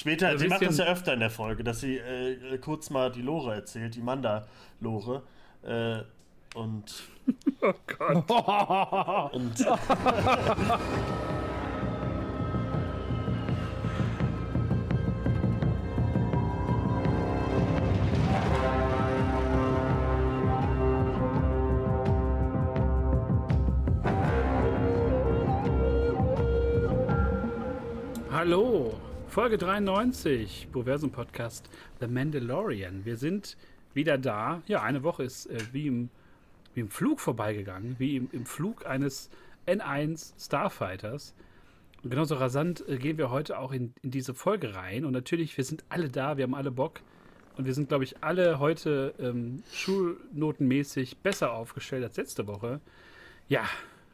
Später, also sie macht das ja öfter in der Folge, dass sie äh, kurz mal die Lore erzählt, die Manda-Lore. Äh, und. Oh Gott. und. Folge 93, Proversum Podcast The Mandalorian. Wir sind wieder da. Ja, eine Woche ist äh, wie, im, wie im Flug vorbeigegangen, wie im, im Flug eines N1 Starfighters. Und genauso rasant äh, gehen wir heute auch in, in diese Folge rein. Und natürlich, wir sind alle da, wir haben alle Bock. Und wir sind, glaube ich, alle heute ähm, schulnotenmäßig besser aufgestellt als letzte Woche. Ja,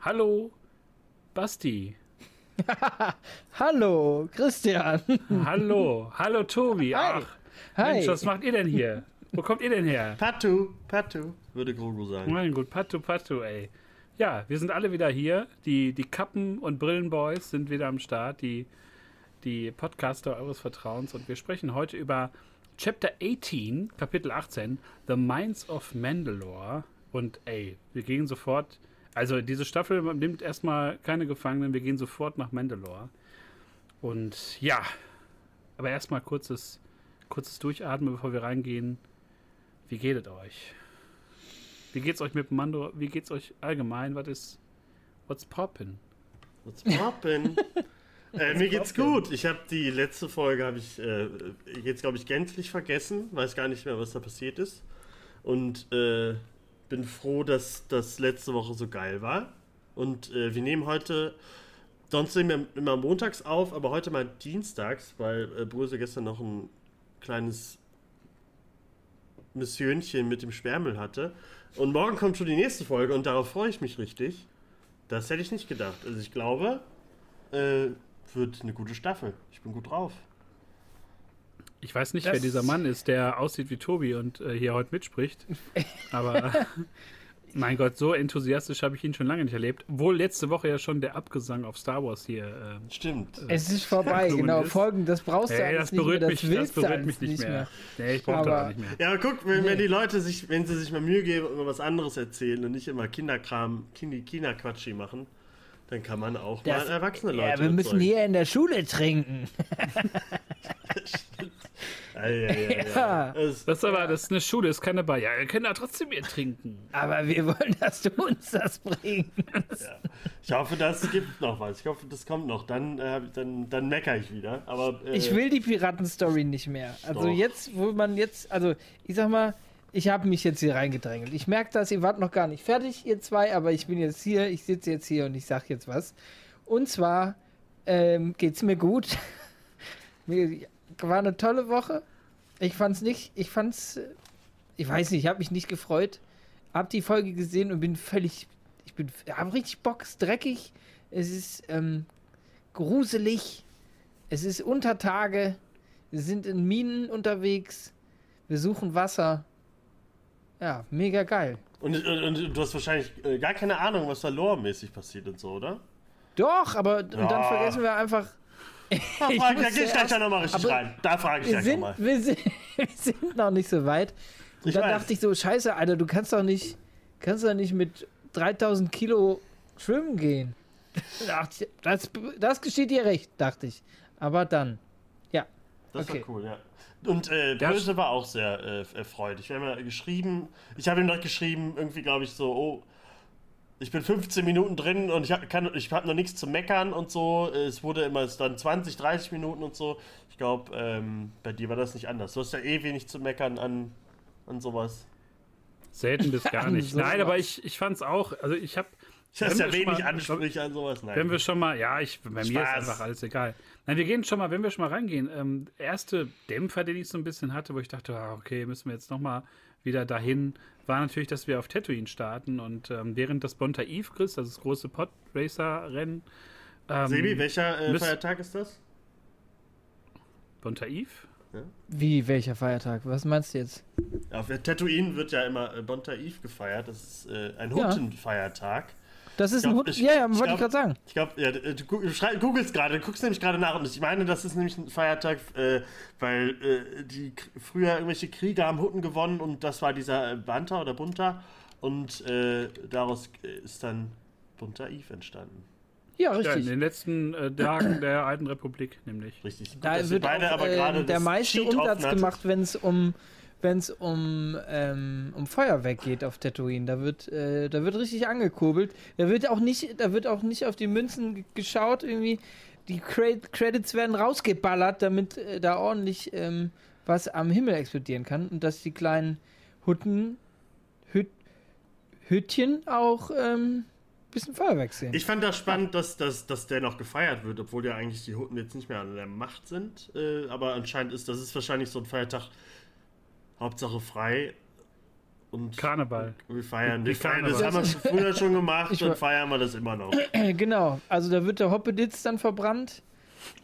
hallo, Basti. hallo, Christian. hallo, hallo, Tobi. Hi. Ach, Hi. Mensch, was macht ihr denn hier? Wo kommt ihr denn her? Patu, Patu, würde Grogu sagen. Mein gut, Patu, Patu, ey. Ja, wir sind alle wieder hier. Die, die Kappen- und Brillenboys sind wieder am Start. Die, die Podcaster eures Vertrauens. Und wir sprechen heute über Chapter 18, Kapitel 18, The Minds of Mandalore. Und ey, wir gehen sofort also diese Staffel nimmt erstmal keine Gefangenen, wir gehen sofort nach Mandalore. Und ja, aber erstmal kurzes, kurzes Durchatmen, bevor wir reingehen. Wie geht es euch? Wie geht's euch mit Mando? Wie geht's euch allgemein? Was ist What's poppin? What's poppin? äh, mir geht's gut. Ich habe die letzte Folge habe ich äh, jetzt glaube ich gänzlich vergessen, weiß gar nicht mehr, was da passiert ist. Und äh, bin froh, dass das letzte Woche so geil war. Und äh, wir nehmen heute, sonst nehmen wir immer montags auf, aber heute mal dienstags, weil äh, Bröse gestern noch ein kleines Missionchen mit dem Sperrmüll hatte. Und morgen kommt schon die nächste Folge und darauf freue ich mich richtig. Das hätte ich nicht gedacht. Also ich glaube, äh, wird eine gute Staffel. Ich bin gut drauf. Ich weiß nicht, das wer dieser Mann ist, der aussieht wie Tobi und äh, hier heute mitspricht. Aber mein Gott, so enthusiastisch habe ich ihn schon lange nicht erlebt. Wohl letzte Woche ja schon der Abgesang auf Star Wars hier. Äh, Stimmt. Äh, es ist vorbei, genau. Ist. Folgen, das brauchst du hey, das nicht berührt mehr. Das, mich, das berührt mich nicht mehr. mehr. Nee, ich brauche das nicht mehr. Ja, aber guck, wenn, nee. wenn, die Leute sich, wenn sie sich mal Mühe geben und immer was anderes erzählen und nicht immer Kinderkram, Kinderquatschi machen, dann kann man auch das, mal erwachsene Leute. Ja, wir müssen hier in der Schule trinken. ja, ja, ja, Das, aber, das ist eine Schule, ist keine Bar. Ja, wir können da trotzdem hier trinken. Aber wir wollen, dass du uns das bringst. Ich hoffe, das gibt noch was. Ich hoffe, das kommt noch. Dann, äh, dann, dann meckere ich wieder. Aber, äh, ich will die Piratenstory nicht mehr. Also doch. jetzt, wo man jetzt, also ich sag mal, ich habe mich jetzt hier reingedrängelt. Ich merke das, ihr wart noch gar nicht fertig, ihr zwei, aber ich bin jetzt hier, ich sitze jetzt hier und ich sage jetzt was. Und zwar ähm, es mir gut. War eine tolle Woche. Ich fand's nicht, ich fand's, äh, ich weiß nicht, ich habe mich nicht gefreut. Hab die Folge gesehen und bin völlig, ich bin, hab richtig Bock, ist dreckig, es ist ähm, gruselig, es ist Untertage, wir sind in Minen unterwegs, wir suchen Wasser ja, mega geil. Und, und, und du hast wahrscheinlich äh, gar keine Ahnung, was da lore-mäßig passiert und so, oder? Doch, aber ja. dann vergessen wir einfach. Da, frage, da gehe ich gleich nochmal richtig rein. Da frage ich gleich nochmal. Wir sind, wir sind noch nicht so weit. Und ich dann weiß. dachte ich so, scheiße, Alter, du kannst doch nicht, kannst doch nicht mit 3000 Kilo schwimmen gehen. Das, das geschieht dir recht, dachte ich. Aber dann, ja. Das okay. war cool, ja. Und äh, Böse war auch sehr äh, erfreut. Ich habe mal geschrieben, ich habe ihm noch geschrieben, irgendwie glaube ich so, oh, ich bin 15 Minuten drin und ich habe hab noch nichts zu meckern und so. Es wurde immer dann 20, 30 Minuten und so. Ich glaube, ähm, bei dir war das nicht anders. Du hast ja eh wenig zu meckern an, an sowas. Selten bis gar nicht. Nein, aber ich, ich fand es auch, also ich habe ich hast ja wenig Ansprüche an sowas. Nein. Wenn wir schon mal, ja, ich, bei Spaß. mir ist einfach alles egal. Nein, wir gehen schon mal, wenn wir schon mal reingehen. Ähm, erste Dämpfer, den ich so ein bisschen hatte, wo ich dachte, ah, okay, müssen wir jetzt noch mal wieder dahin, war natürlich, dass wir auf Tatooine starten und ähm, während das Bonta Eve Chris, das, das große Pod-Racer-Rennen. Ähm, Sebi, welcher äh, Feiertag ist das? Bonta Eve? Ja. Wie, welcher Feiertag? Was meinst du jetzt? Auf Tatooine wird ja immer äh, Bonta Eve gefeiert. Das ist äh, ein Hutten-Feiertag. Ja. Das ist Ich ein glaub, Hut. ich- Ja, ja, wollte ich gerade sagen. Ich glaube, ja, du schrei- googelst gerade, du guckst nämlich gerade nach und ich meine, das ist nämlich ein Feiertag, äh, weil äh, die früher irgendwelche Kriege haben Hutten gewonnen und das war dieser äh, Banta oder Bunta und äh, daraus äh, ist dann Bunta Eve entstanden. Ja, Ja, in richtig. den letzten äh, Tagen der alten Republik nämlich. Richtig. Gut, da wird beide auch, aber gerade ähm, der meiste Umsatz gemacht, wenn es um wenn es um, ähm, um Feuerwerk geht auf Tatooine. Da wird, äh, da wird richtig angekurbelt. Da wird auch nicht, da wird auch nicht auf die Münzen geschaut, irgendwie. Die Cre Credits werden rausgeballert, damit äh, da ordentlich ähm, was am Himmel explodieren kann. Und dass die kleinen Hutten, Hüt, Hütchen auch ähm, bisschen Feuerwerk sehen. Ich fand das spannend, dass, dass, dass der noch gefeiert wird, obwohl ja eigentlich die Hutten jetzt nicht mehr an der Macht sind. Äh, aber anscheinend ist das ist wahrscheinlich so ein Feiertag, Hauptsache frei. Und Karneval. wir feiern. Wir feiern das haben wir früher schon gemacht Ich und feiern wir das immer noch. genau, also da wird der Hoppeditz dann verbrannt.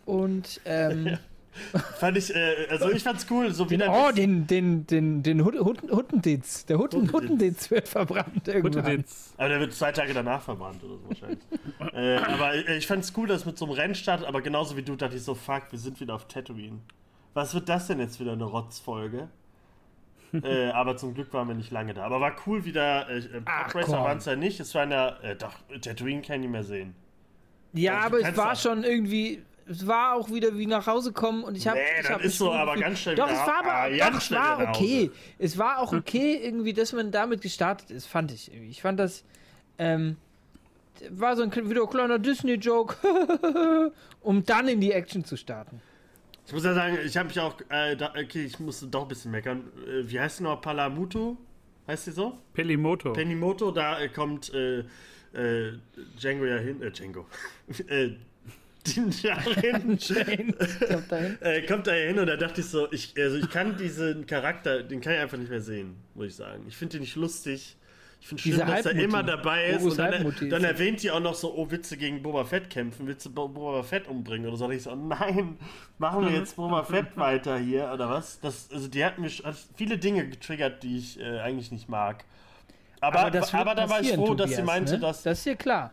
Und ähm, Fand ich, äh, also ich fand's cool, so wie den, der oh, den, den, den, den Hut- Hut- Huttenditz. Der Hutten, Huttenditz. Huttenditz wird verbrannt irgendwann. Hutteditz. Aber der wird zwei Tage danach verbrannt oder so wahrscheinlich. äh, aber äh, ich fand's cool, dass mit so einem Rennen startet, aber genauso wie du dachte ich so, fuck, wir sind wieder auf Tatooine. Was wird das denn jetzt wieder eine Rotzfolge? äh, aber zum Glück waren wir nicht lange da. Aber war cool wieder. Äh, äh, Ach, Podracer waren es ja nicht. Es war in der. Äh, doch, Tatooine kann ich nicht mehr sehen. Ja, Also, aber es war schon irgendwie. Es war auch wieder wie nach Hause kommen und ich habe. Nee, ich das hab ist so, aber ganz schnell Doch, es war ah, aber. ganz Doch, es schnell war okay. Es war auch okay, irgendwie, dass man damit gestartet ist, fand ich irgendwie. Ich fand das. Ähm, war so ein wieder ein kleiner Disney-Joke, um dann in die Action zu starten. Ich muss ja sagen, ich habe mich auch. Äh, da, okay, ich musste doch ein bisschen meckern. Äh, wie heißt die noch? Palamutu? Heißt die so? Pelimoto. Penimoto, da äh, kommt äh, äh, Django ja hin. Äh, Django. äh, Din Djarin Jane, kommt dahin. äh, kommt da hin und da dachte ich so, ich, also ich kann diesen Charakter, den kann ich einfach nicht mehr sehen, muss ich sagen. Ich finde den nicht lustig. Ich finde Diese dass er immer dabei ist. Bogus Und dann, dann erwähnt die auch noch so, oh, du gegen Boba Fett kämpfen? Willst du Bo- Boba Fett umbringen? Oder so. Und ich so, nein, machen wir jetzt Boba Fett weiter hier, oder was? Das, also die hat mich hat viele Dinge getriggert, die ich äh, eigentlich nicht mag. Aber, aber, das wird da war ich froh, dass sie Tobias, meinte, ne? dass. Das ist dir klar.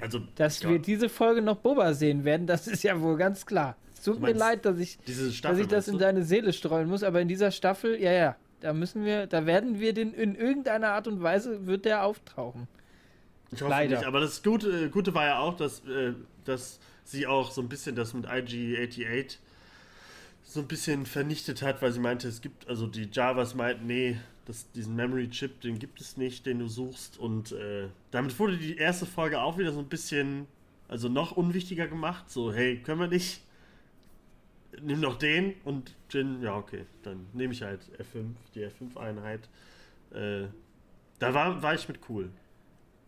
Also, Dass ja, wir diese Folge noch Boba sehen werden, das ist ja wohl ganz klar. Es tut Du mir meinst leid, dass ich, diese dass Staffel. ich das meinst in deine Seele streuen muss, aber in dieser Staffel, ja, ja, da müssen wir, da werden wir den in irgendeiner Art und Weise wird der auftauchen. Ich hoffe Leider. nicht, aber das Gute, Gute war ja auch, dass, äh, dass sie auch so ein bisschen das mit IG-88 so ein bisschen vernichtet hat, weil sie meinte, es gibt, also die Javas meinten, nee, das, diesen Memory-Chip, den gibt es nicht, den du suchst. Und äh, damit wurde die erste Folge auch wieder so ein bisschen, also noch unwichtiger gemacht. So, hey, können wir nicht? Nimm noch den und Jin, ja, okay, dann nehme ich halt F5, die F5-Einheit. Äh, da war, war ich mit cool.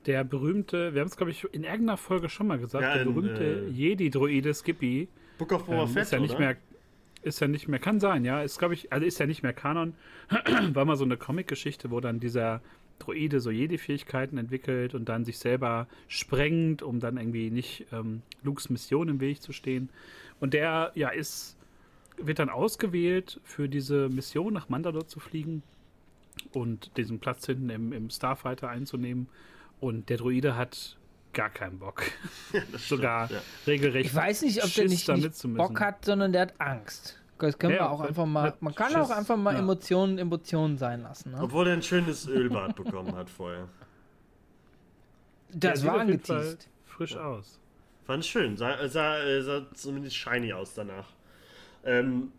Der berühmte, wir haben es, glaube ich, in irgendeiner Folge schon mal gesagt, Ja, der in, berühmte äh, Jedi-Droide Skippy. Book of Boba Ähm, Fett, ist ja nicht oder? mehr, ist ja nicht mehr, kann sein, ja. Ist, glaube ich, also ist ja nicht mehr Kanon. War mal so eine Comic-Geschichte, wo dann dieser Droide so Jedi-Fähigkeiten entwickelt und dann sich selber sprengt, um dann irgendwie nicht ähm, Lukes Mission im Weg zu stehen. Und der, ja, ist, wird dann ausgewählt für diese Mission nach Mandalore zu fliegen und diesen Platz hinten im, im Starfighter einzunehmen. Und der Droide hat gar keinen Bock. Sogar stimmt, regelrecht. Ich weiß nicht, ob der Schiss, nicht, da nicht mitzumüssen. Bock hat, sondern der hat Angst. Das können Ja, wir auch einfach mal, man kann Schiss, auch einfach mal ja. Emotionen, Emotionen sein lassen. ja. Ne? Obwohl er ein schönes Ölbad bekommen hat vorher. Der Das sieht war auf jeden Fall angeteased. Frisch aus. Fand ich schön. Sah, sah, äh, sah zumindest shiny aus danach. Ähm,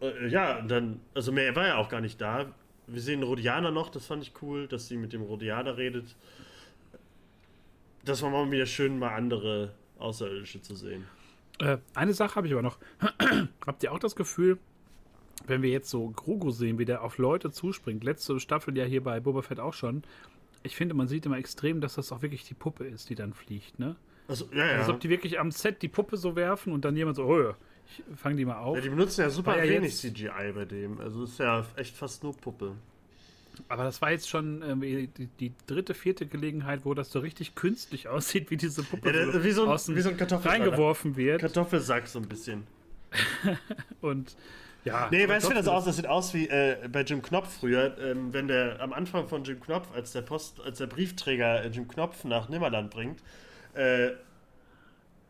äh, ja, dann, also mehr war ja auch gar nicht da. Wir sehen Rodianer noch, das fand ich cool, dass sie mit dem Rodianer redet. Das war mal wieder schön, mal andere Außerirdische zu sehen. Äh, eine Sache habe ich aber noch. Habt ihr auch das Gefühl, wenn wir jetzt so Grogu sehen, wie der auf Leute zuspringt, letzte Staffel ja hier bei Boba Fett auch schon, ich finde, man sieht immer extrem, dass das auch wirklich die Puppe ist, die dann fliegt, ne? Also, ja, ja. Als ob die wirklich am Set die Puppe so werfen und dann jemand so, oh, ich fange die mal auf. ja die benutzen ja super ja wenig CGI bei dem. Also ist ja echt fast nur Puppe. Aber das war jetzt schon irgendwie die, die dritte, vierte Gelegenheit, wo das so richtig künstlich aussieht, wie diese Puppe Ja, der, wie, so ein, außen wie so ein Kartoffelsack. reingeworfen wird. Kartoffelsack so ein bisschen. Und Ja, nee, weißt du, wie das aus? Das sieht aus wie äh, bei Jim Knopf früher, ähm, wenn der am Anfang von Jim Knopf, als der Post, als der Briefträger äh, Jim Knopf nach Nimmerland bringt, äh,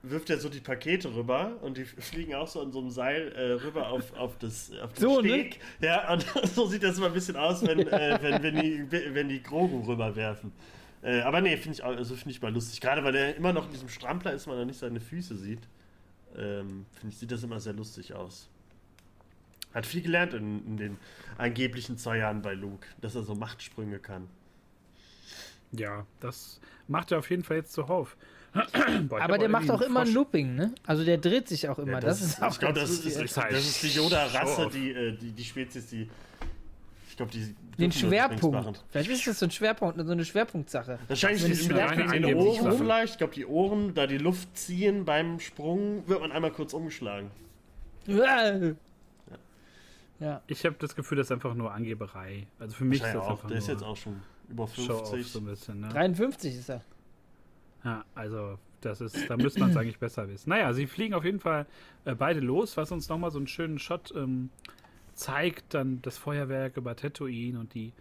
wirft er so die Pakete rüber und die fliegen auch so in so einem Seil äh, rüber auf, auf, das, auf den so, ne? Steg. Ne? Ja, und so sieht das immer ein bisschen aus, wenn, äh, wenn, wenn, die, wenn die Grogu rüberwerfen. Äh, aber nee, finde ich, also find ich mal lustig. Gerade weil er immer noch in diesem Strampler ist, man noch nicht seine Füße sieht. Ähm, finde ich, sieht das immer sehr lustig aus. Hat viel gelernt in, in, den angeblichen zwei Jahren bei Luke, dass er so Machtsprünge kann. Ja, das macht er auf jeden Fall jetzt zuhauf. Boah, aber der macht auch immer ein Looping, ne? Also der dreht sich auch immer. Ja, das, das, ist auch ich glaube, das, ist, das, das ist die Yoda-Rasse, die, äh, die, die Spezies, die. Ich glaube, die. Den Schwerpunkt. Vielleicht ist das so ein Schwerpunkt, so eine Schwerpunktsache. Wahrscheinlich die, mit den Ohren vielleicht. Ich glaube, die Ohren, da die Luft ziehen beim Sprung, wird man einmal kurz umgeschlagen. Ja. ja. Ich habe das Gefühl, das ist einfach nur Angeberei. Also für mich ist das auch, einfach Der ist jetzt auch schon über 50. So bisschen, ne? 53 ist er. Ja, also das ist, da müsste man es eigentlich besser wissen. Naja, sie fliegen auf jeden Fall äh, beide los, was uns nochmal so einen schönen Shot ähm, zeigt, dann das Feuerwerk über Tatooine und die,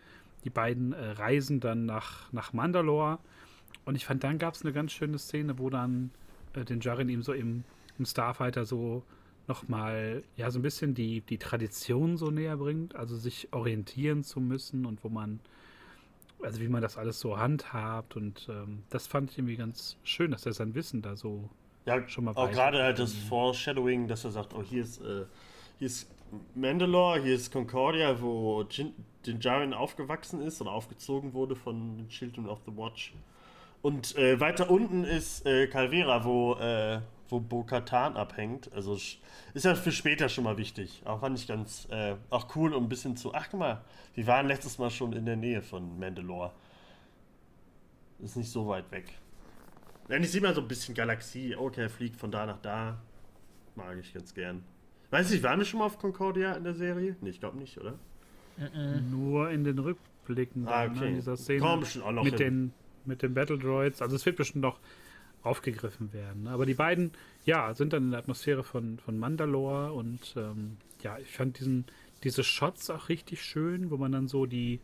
die beiden äh, reisen dann nach, nach Mandalore. Und ich fand, dann gab es eine ganz schöne Szene, wo dann äh, den Jarin ihm so im, im Starfighter so nochmal, ja, so ein bisschen die, die Tradition so näher bringt, also sich orientieren zu müssen und wo man also wie man das alles so handhabt und ähm, das fand ich irgendwie ganz schön, dass er sein Wissen da so ja, schon mal auch gerade halt das Foreshadowing, dass er sagt, oh hier ist äh, hier ist Mandalore, hier ist Concordia, wo Jin, Din aufgewachsen ist oder aufgezogen wurde von den Children of the Watch. Und äh, weiter unten ist äh, Calvera, wo äh, wo Bo-Katan abhängt. Also ist ja für später schon mal wichtig. Auch fand ich ganz, äh, auch cool, um ein bisschen zu. Ach, guck mal, wir waren letztes Mal schon in der Nähe von Mandalore. Ist nicht so weit weg. Wenn ich sehe mal so ein bisschen Galaxie. Okay, fliegt von da nach da. Mag ich ganz gern. Weiß nicht, waren wir schon mal auf Concordia in der Serie? Nee, ich glaube nicht, oder? Nur in den Rückblicken ah, okay. ne, in dieser Szene. Komm, auch noch mit, den, mit den Battle Droids. Also es wird bestimmt noch aufgegriffen werden. Aber die beiden, ja, sind dann in der Atmosphäre von, von Mandalore und ähm, ja, ich fand diesen, diese Shots auch richtig schön, wo man dann so die,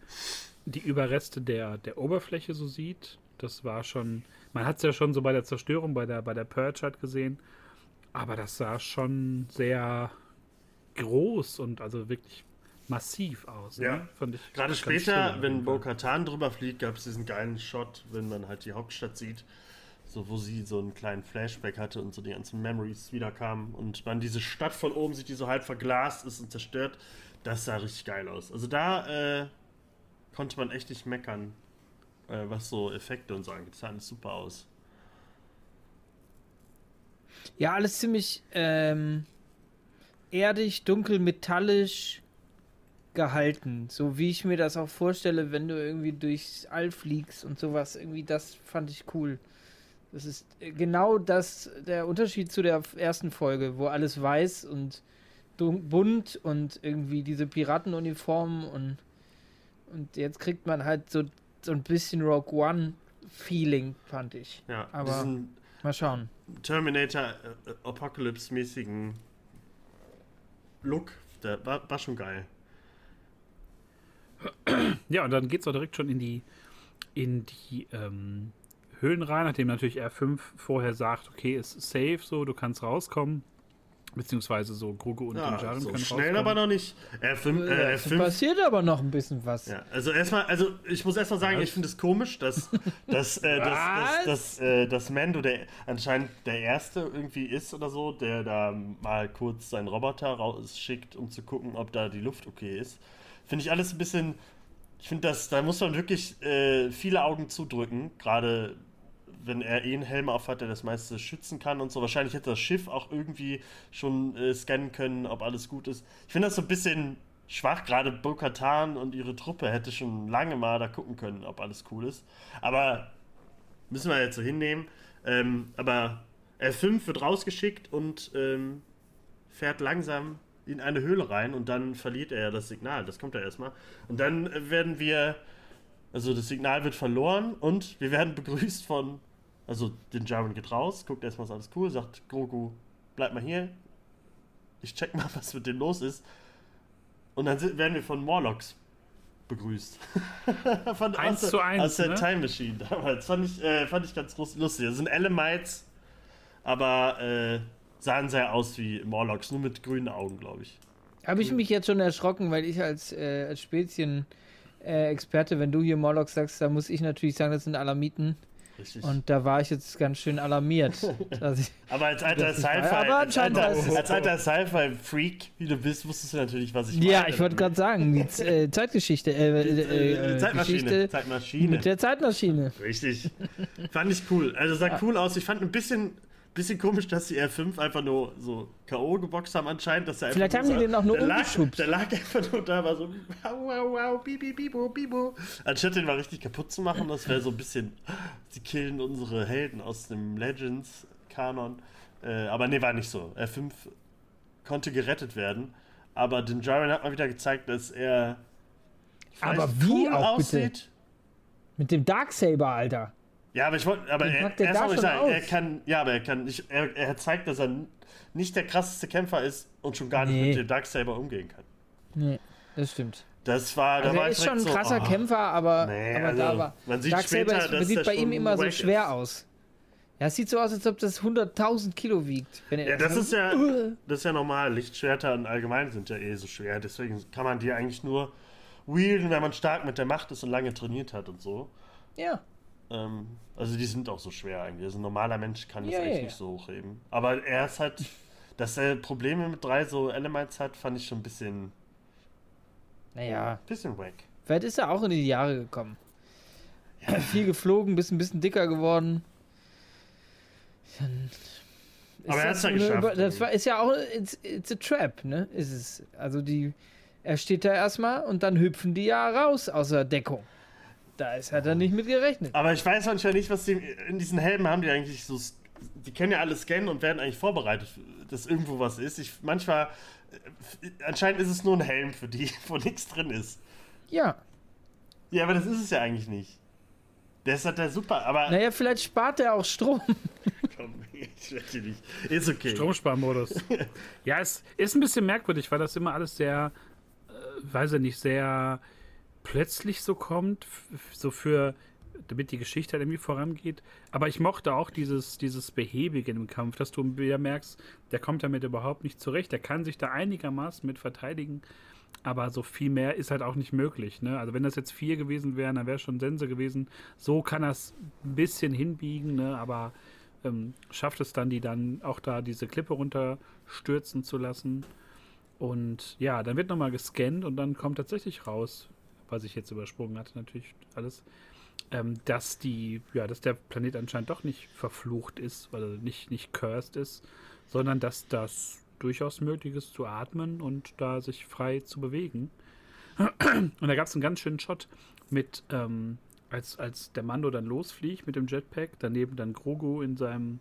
die Überreste der, der Oberfläche so sieht. Das war schon, man hat es ja schon so bei der Zerstörung, bei der, bei der Purge halt gesehen, aber das sah schon sehr groß und also wirklich massiv aus. Ne? Ja, ne? fand ich. Gerade später, wenn Bo-Katan drüber fliegt, gab es diesen geilen Shot, wenn man halt die Hauptstadt sieht so wo sie so einen kleinen Flashback hatte und so die ganzen Memories wiederkamen und man diese Stadt von oben sieht, die so halb verglast ist und zerstört, das sah richtig geil aus. Also da äh, konnte man echt nicht meckern, äh, was so Effekte und so angeht. Das sah alles super aus. Ja, alles ziemlich ähm, erdig, dunkel, metallisch gehalten. So wie ich mir das auch vorstelle, wenn du irgendwie durchs All fliegst und sowas. Irgendwie, das fand ich cool. Das ist genau das, der Unterschied zu der ersten Folge, wo alles weiß und bunt und irgendwie diese Piratenuniformen und, und jetzt kriegt man halt so, so ein bisschen Rogue One-Feeling, fand ich. Ja, aber mal schauen. Terminator äh, Apocalypse-mäßigen Look, der war, war schon geil. Ja, und dann geht es auch direkt schon in die in die ähm, Höhlen rein, nachdem natürlich R5 vorher sagt, okay, ist safe, so, du kannst rauskommen. Beziehungsweise so Gruge und ja, Jaren so können schnell rauskommen. aber noch nicht. R5, äh, R5 passiert aber noch ein bisschen was. Ja, also erstmal, also ich muss erstmal sagen, was? ich finde es komisch, dass, dass, äh, dass, dass, dass, äh, dass Mando der anscheinend der Erste irgendwie ist oder so, der da mal kurz seinen Roboter rausschickt, um zu gucken, ob da die Luft okay ist. Finde ich alles ein bisschen ich finde, da muss man wirklich äh, viele Augen zudrücken, gerade wenn er eh einen Helm auf hat, der das meiste schützen kann und so. Wahrscheinlich hätte das Schiff auch irgendwie schon äh, scannen können, ob alles gut ist. Ich finde das so ein bisschen schwach. Gerade Bo-Katan und ihre Truppe hätte schon lange mal da gucken können, ob alles cool ist. Aber müssen wir jetzt so hinnehmen. Ähm, aber R5 wird rausgeschickt und ähm, fährt langsam in eine Höhle rein und dann verliert er das Signal. Das kommt ja erstmal. Und dann werden wir, also das Signal wird verloren und wir werden begrüßt von also den Jaren geht raus, guckt erstmal, ist alles cool, sagt Grogu, bleib mal hier. Ich check mal, was mit dem los ist. und dann sind, werden wir von Morlocks begrüßt. von, Eins aus, zu eins, Aus der ne? Time Machine damals. Fand ich, äh, fand ich ganz lust- lustig. Das sind Elemites, aber äh, sahen sehr aus wie Morlocks, nur mit grünen Augen, glaube ich. Habe ich mich jetzt schon erschrocken, weil ich als, äh, als Spezien-Experte, wenn du hier Morlock sagst, da muss ich natürlich sagen, das sind Alamiten. Richtig. Und da war ich jetzt ganz schön alarmiert. dass ich, aber als alter. Sci-Fi, als alter, als alter Sci-Fi-Freak, wie du bist, wusstest du natürlich, was ich ja, meine. ich wollte gerade sagen, die Z- äh, Zeitgeschichte, äh, Die, äh, äh, äh, Zeitmaschine. Geschichte Zeitmaschine. mit der Zeitmaschine. Richtig. Fand ich cool. Also sah cool aus. Ich fand ein bisschen, bisschen komisch, dass die R5 einfach nur so K.O. geboxt haben anscheinend. Dass er Vielleicht einfach haben die den auch nur der lag, der lag einfach nur da, war so wow, wow, wow, bibi, bibo, bibo. Anstatt den mal richtig kaputt zu machen, das wäre so ein bisschen, sie killen unsere Helden aus dem Legends-Kanon. Äh, aber nee, war nicht so. R5 konnte gerettet werden. Aber den Jaren hat mal wieder gezeigt, dass er Aber wie cool auch bitte? aussieht. Mit dem Darksaber, Alter. Ja, aber ich wollte, aber er, da mal schon sagen, er kann, ja, aber er kann nicht, er, er zeigt, dass er nicht der krasseste Kämpfer ist und schon gar nicht Nee. mit dem Darksaber umgehen kann. Nee, das stimmt. Das war, da Also war er ist schon ein krasser so, oh, Kämpfer, aber, Nee, aber also, da war. man sieht Darksaber später, ist, dass sieht bei ihm immer so schwer ist. aus. Ja, es sieht so aus, als ob das 100.000 Kilo wiegt. Er Ja, das ist ja, das ist ja normal. Lichtschwerter und allgemein sind ja eh so schwer. Deswegen kann man die eigentlich nur wielden, wenn man stark mit der Macht ist und lange trainiert hat und so. Ja, Ähm, also die sind auch so schwer eigentlich. Also ein normaler Mensch kann das Ja, eigentlich ja, nicht ja. so hochheben. Aber er ist halt, dass er Probleme mit drei so Elements hat, fand ich schon ein bisschen, naja. bisschen wack. Vielleicht ist er auch in die Jahre gekommen. Viel geflogen, bist ein bisschen dicker geworden. Dann Aber er das hat's ja geschafft, Über- Das war, ist ja auch, it's, it's a trap, ne? Ist es. Also die, er steht da erstmal und dann hüpfen die ja raus aus der Deckung. Da ist er dann nicht mit gerechnet. Aber ich weiß manchmal nicht, was die in diesen Helmen haben, die eigentlich so, die können ja alles scannen und werden eigentlich vorbereitet, dass irgendwo was ist. Ich, manchmal, äh, anscheinend ist es nur ein Helm für die, wo nichts drin ist. Ja. Ja, aber das ist es ja eigentlich nicht. Der ist halt der super, aber Naja, vielleicht spart er auch Strom. komm, ich wette nicht. Ist okay. Stromsparmodus. ja, es ist ein bisschen merkwürdig, weil das immer alles sehr, äh, weiß ich nicht, sehr plötzlich so kommt, so für, damit die Geschichte halt irgendwie vorangeht. Aber ich mochte auch dieses, dieses Behäbige im Kampf, dass du wieder merkst, der kommt damit überhaupt nicht zurecht. Der kann sich da einigermaßen mit verteidigen. Aber so viel mehr ist halt auch nicht möglich. Ne? Also wenn das jetzt vier gewesen wären, dann wäre schon Sense gewesen. So kann es ein bisschen hinbiegen, ne? aber ähm, schafft es dann, die dann auch da diese Klippe runterstürzen zu lassen. Und ja, dann wird nochmal gescannt und dann kommt tatsächlich raus, was ich jetzt übersprungen hatte, natürlich alles, ähm, dass die, ja, dass der Planet anscheinend doch nicht verflucht ist, weil er nicht, nicht cursed ist, sondern dass das durchaus möglich ist zu atmen und da sich frei zu bewegen. Und da gab es einen ganz schönen Shot mit, ähm, als, als der Mando dann losfliegt mit dem Jetpack, daneben dann Grogu in seinem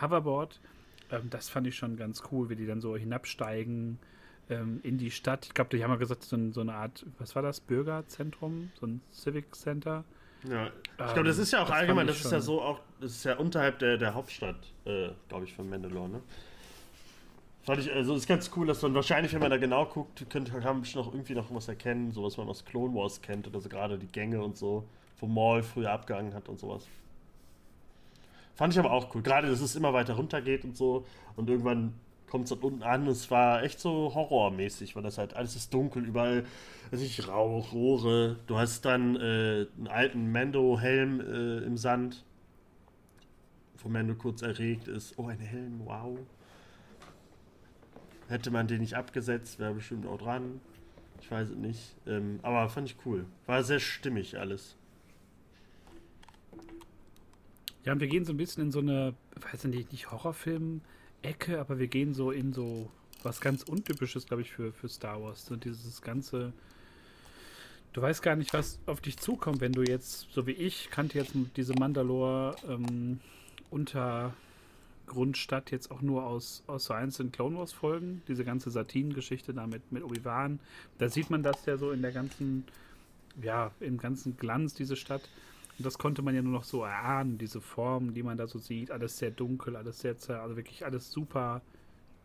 Hoverboard. Ähm, das fand ich schon ganz cool, wie die dann so hinabsteigen ähm, in die Stadt. Ich glaube, die haben ja gesagt, so, so eine Art, was war das, Bürgerzentrum, so ein Civic Center. Ja. Ich Ähm, glaube, das ist ja auch das allgemein, das ist ja so auch, das ist ja unterhalb der, der Hauptstadt, äh, glaube ich, von Mandalore, ne? Fand ich, also ist ganz cool, dass man wahrscheinlich, wenn man da genau guckt, könnte kann man noch irgendwie noch was erkennen, so was man aus Clone Wars kennt, oder so gerade die Gänge und so, wo Maul früher abgehangen hat und sowas. Fand ich aber auch cool. Gerade, dass es immer weiter runter geht und so. Und irgendwann kommt es dann unten an. Es war echt so horrormäßig, weil das halt alles ist dunkel, überall weiß ich, Rauch, Rohre. Du hast dann äh, einen alten Mando-Helm äh, im Sand, wo Mando kurz erregt ist. Oh, ein Helm, wow. Hätte man den nicht abgesetzt, wäre bestimmt auch dran. Ich weiß es nicht. Ähm, aber fand ich cool. War sehr stimmig alles. Ja, und wir gehen so ein bisschen in so eine, weiß ich nicht, nicht Horrorfilm-Ecke, aber wir gehen so in so was ganz Untypisches, glaube ich, für, für Star Wars. So dieses ganze. Du weißt gar nicht, was auf dich zukommt, wenn du jetzt, so wie ich, kannte jetzt diese Mandalore ähm, Untergrundstadt jetzt auch nur aus, aus so einzelnen Clone Wars Folgen. Diese ganze Satin-Geschichte da mit, mit Obi-Wan. Da sieht man das ja so in der ganzen, ja, im ganzen Glanz, diese Stadt. Und das konnte man ja nur noch so erahnen, diese Formen, die man da so sieht. Alles sehr dunkel, alles sehr, also wirklich alles super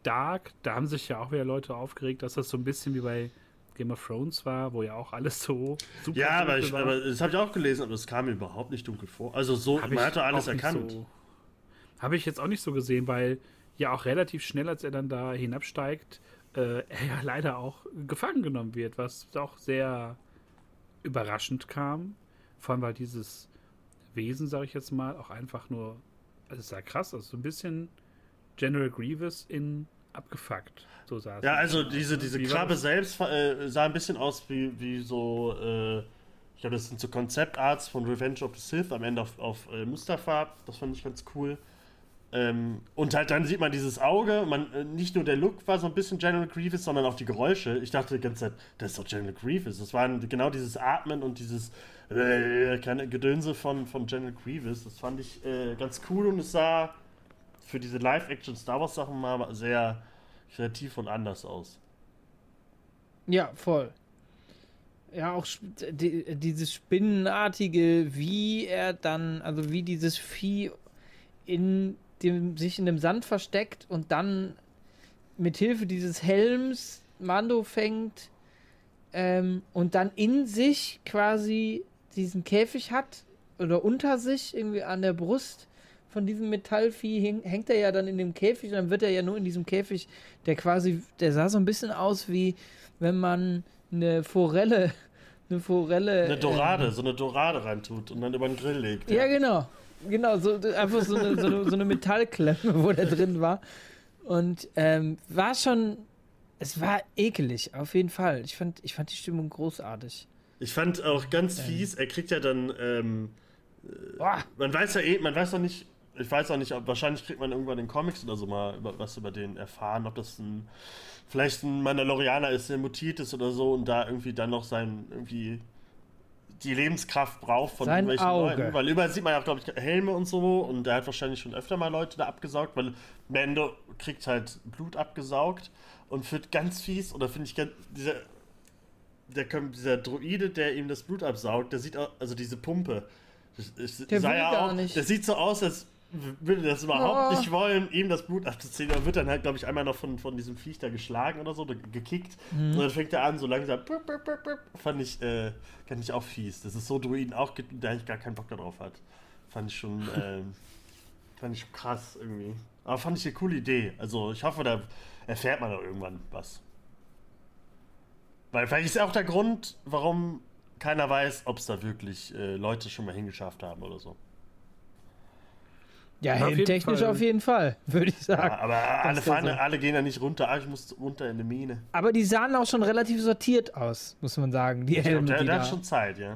dark. Da haben sich ja auch wieder Leute aufgeregt, dass das so ein bisschen wie bei Game of Thrones war, wo ja auch alles so super Ja, aber, ich, aber das habe ich auch gelesen, aber es kam mir überhaupt nicht dunkel vor. Also so, hab man hatte alles erkannt. So, habe ich jetzt auch nicht so gesehen, weil ja auch relativ schnell, als er dann da hinabsteigt, äh, er ja leider auch gefangen genommen wird, was auch sehr überraschend kam. Vor allem, weil dieses Wesen, sage ich jetzt mal, auch einfach nur, also es sah krass aus, so ein bisschen General Grievous in abgefuckt. So sah es. Ja, also diese, diese Krabbe selbst äh, sah ein bisschen aus wie, wie so, äh, ich glaube, das sind so Konzeptarts von Revenge of the Sith am Ende auf, auf äh, Mustafa. Das fand ich ganz cool. Ähm, und halt dann sieht man dieses Auge, man, äh, nicht nur der Look war so ein bisschen General Grievous, sondern auch die Geräusche. Ich dachte die ganze Zeit, das ist doch General Grievous. Das waren genau dieses Atmen und dieses äh, Gedönse von, von General Grievous. Das fand ich äh, ganz cool und es sah für diese Live-Action-Star Wars-Sachen mal sehr kreativ und anders aus. Ja, voll. Ja, auch die, dieses Spinnenartige, wie er dann, also wie dieses Vieh in dem, sich in dem Sand versteckt und dann mit Hilfe dieses Helms Mando fängt ähm, und dann in sich quasi diesen Käfig hat oder unter sich irgendwie an der Brust von diesem Metallvieh häng, hängt er ja dann in dem Käfig, dann wird er ja nur in diesem Käfig, der quasi, der sah so ein bisschen aus wie wenn man eine Forelle, eine Forelle. Eine Dorade, ähm, so eine Dorade reintut und dann über den Grill legt. Ja, ja genau. Genau, so, einfach so eine, so, eine, so eine Metallklemme, wo der drin war. Und ähm, war schon, es war ekelig, auf jeden Fall. Ich fand, ich fand die Stimmung großartig. Ich fand auch ganz ähm. fies, er kriegt ja dann, ähm, man weiß ja eh, man weiß noch nicht, ich weiß auch nicht, ob, wahrscheinlich kriegt man irgendwann in Comics oder so mal über, was über den erfahren, ob das ein, vielleicht ein Mandalorianer ist, der mutiert ist oder so und da irgendwie dann noch sein, irgendwie die Lebenskraft braucht von Sein irgendwelchen Auge. Leuten. Weil überall sieht man ja, glaube ich, Helme und so und der hat wahrscheinlich schon öfter mal Leute da abgesaugt, weil Mando kriegt halt Blut abgesaugt und führt ganz fies, oder finde ich ganz, dieser, der, dieser Droide, der ihm das Blut absaugt, der sieht auch, also diese Pumpe, das, der will ja gar auch, nicht. Der sieht so aus, als würde das überhaupt oh. nicht wollen, ihm das Blut abzuziehen. Er wird dann halt, glaube ich, einmal noch von, von diesem Viech da geschlagen oder so, gekickt. Mhm. Und dann fängt er an, so langsam. Fand ich, äh, fand ich auch fies. Das ist so Druiden auch gibt, der eigentlich gar keinen Bock darauf hat. Fand ich schon, äh, fand ich krass irgendwie. Aber fand ich eine coole Idee. Also ich hoffe, da erfährt man doch irgendwann was. Weil vielleicht ist auch der Grund, warum keiner weiß, ob es da wirklich äh, Leute schon mal hingeschafft haben oder so. Ja, helmtechnisch auf jeden Fall, würde ich sagen. Ja, aber alle, fahren, so. alle gehen ja nicht runter. Ah, ich muss runter in eine Mine. Aber die sahen auch schon relativ sortiert aus, muss man sagen. Die Helme, der, der hat schon Zeit, ja.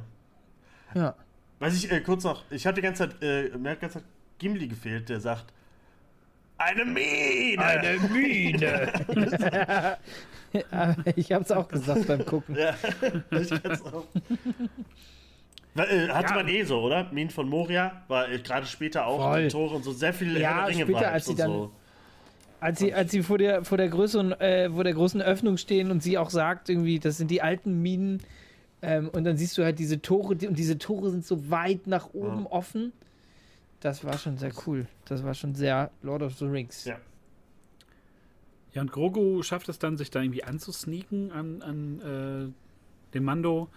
Ja. Weiß ich, äh, kurz noch, ich hatte die ganze Zeit, äh, mir hat die ganze Zeit Gimli gefehlt, der sagt, eine Mine! Eine Mine! ich hab's auch gesagt beim Gucken. Ja, ich kann's auch. Äh, hatte ja. man eh so, oder? Minen von Moria war äh, gerade später auch Voll. Tore und so sehr viele ja, Ringe später, als sie dann, so. Als sie, als sie vor der, vor der größeren, äh, vor der großen Öffnung stehen und sie auch sagt, irgendwie, das sind die alten Minen. Ähm, und dann siehst du halt diese Tore, die, und diese Tore sind so weit nach oben ja. offen. Das war schon sehr cool. Das war schon sehr Lord of the Rings. Ja. Ja, und Grogu schafft es dann, sich da irgendwie anzusneaken an, an äh, dem Mando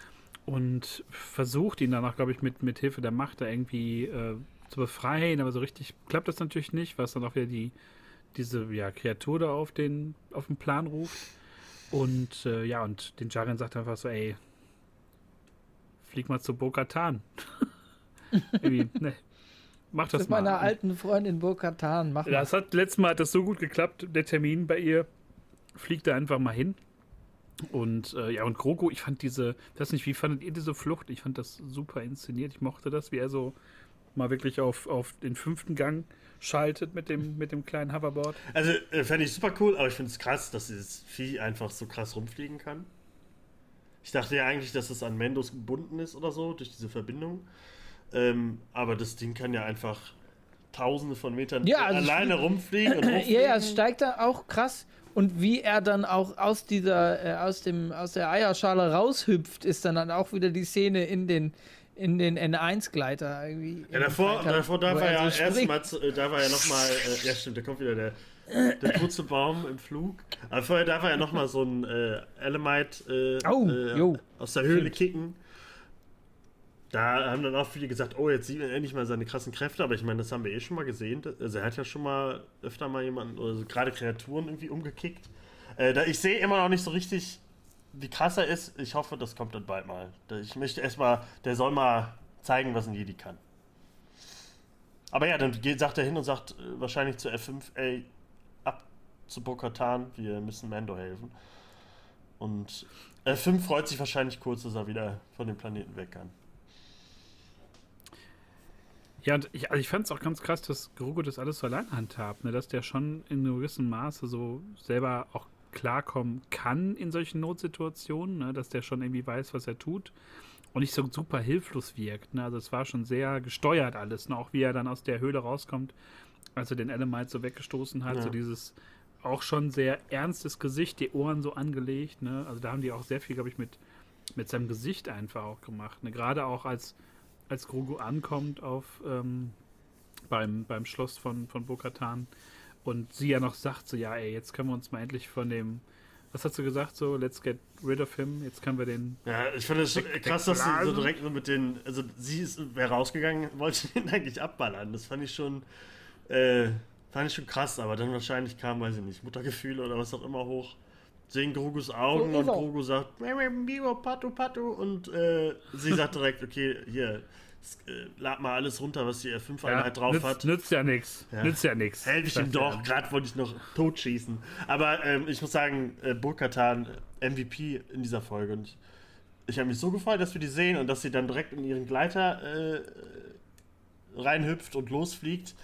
und versucht ihn danach, glaube ich, mit, mit Hilfe der Macht da irgendwie äh, zu befreien, aber so richtig klappt das natürlich nicht, was dann auch wieder die, diese ja, Kreatur da auf den, auf den Plan ruft. Und äh, ja, und den Jaren sagt einfach so, ey, flieg mal zu Bo-Katan. Irgendwie, ne, mach das Mit mal. meiner alten Freundin Bo-Katan, mach Das hat, letztes Mal hat das so gut geklappt, der Termin bei ihr. Fliegt da einfach mal hin. Und äh, ja, und Grogu, ich fand diese, ich weiß nicht, wie fandet ihr diese Flucht? Ich fand das super inszeniert. Ich mochte das, wie er so mal wirklich auf, auf den fünften Gang schaltet mit dem, mit dem kleinen Hoverboard. Also, äh, fände ich super cool, aber ich finde es krass, dass dieses Vieh einfach so krass rumfliegen kann. Ich dachte ja eigentlich, dass es an Mendos gebunden ist oder so, durch diese Verbindung. Ähm, aber das Ding kann ja einfach tausende von Metern ja, also alleine rumfliegen, und rumfliegen. Ja, ja, es steigt da auch krass und wie er dann auch aus dieser, äh, aus dem, aus der Eierschale raushüpft, ist dann, dann auch wieder die Szene in den, in den N1-Gleiter irgendwie. Ja, davor, davor da war ja so erstmal, da war ja nochmal, äh, ja stimmt, da kommt wieder der, der Purzelbaum im Flug. Aber vorher darf er ja nochmal so ein äh, Elamite äh, Oh, äh, aus der Höhle Stimmt. kicken. Da haben dann auch viele gesagt, oh, jetzt sieht man endlich mal seine krassen Kräfte, aber ich meine, das haben wir eh schon mal gesehen. Also er hat ja schon mal öfter mal jemanden, oder so gerade Kreaturen irgendwie umgekickt. Äh, da, ich sehe immer noch nicht so richtig, wie krass er ist. Ich hoffe, das kommt dann bald mal. Ich möchte erstmal, der soll mal zeigen, was ein Jedi kann. Aber ja, dann geht, sagt er hin und sagt äh, wahrscheinlich zu F5, ey, ab zu Bo-Katan, wir müssen Mando helfen. Und F5 freut sich wahrscheinlich kurz, dass er wieder von dem Planeten weg kann. Ja, und ich, also ich fand es auch ganz krass, dass Grogu das alles so allein handhabt, ne? dass der schon in einem gewissen Maße so selber auch klarkommen kann in solchen Notsituationen, ne? dass der schon irgendwie weiß, was er tut und nicht so super hilflos wirkt. Ne? Also es war schon sehr gesteuert alles, ne? auch wie er dann aus der Höhle rauskommt, als er den Element so weggestoßen hat, Ja. so dieses auch schon sehr ernstes Gesicht, die Ohren so angelegt. Ne? Also da haben die auch sehr viel, glaube ich, mit, mit seinem Gesicht einfach auch gemacht. Ne? Gerade auch als als Grogu ankommt auf ähm, beim, beim Schloss von, von Bo-Katan und sie ja noch sagt so, ja ey, jetzt können wir uns mal endlich von dem, was hast du gesagt, so, let's get rid of him, jetzt können wir den, Ja, ich finde es krass, dass sie so direkt mit den. Also, sie ist, wäre rausgegangen, wollte ihn eigentlich abballern. Das fand ich schon. Äh, fand ich schon krass, aber dann wahrscheinlich kam, weiß ich nicht, Muttergefühle oder was auch immer hoch. Sehen Grogus Augen So und. Grogu sagt, Bibo, Patu, Patu. Und äh, sie sagt direkt, okay, hier, äh, lad mal alles runter, was die F5-Einheit drauf nützt, hat. nützt ja nichts, Ja. nützt ja nichts. Hält ich ihm doch, gerade wollte ich noch totschießen. Aber ähm, ich muss sagen, äh, Burkatan MVP in dieser Folge. Und ich, ich habe mich so gefreut, dass wir die sehen und dass sie dann direkt in ihren Gleiter äh, reinhüpft und losfliegt.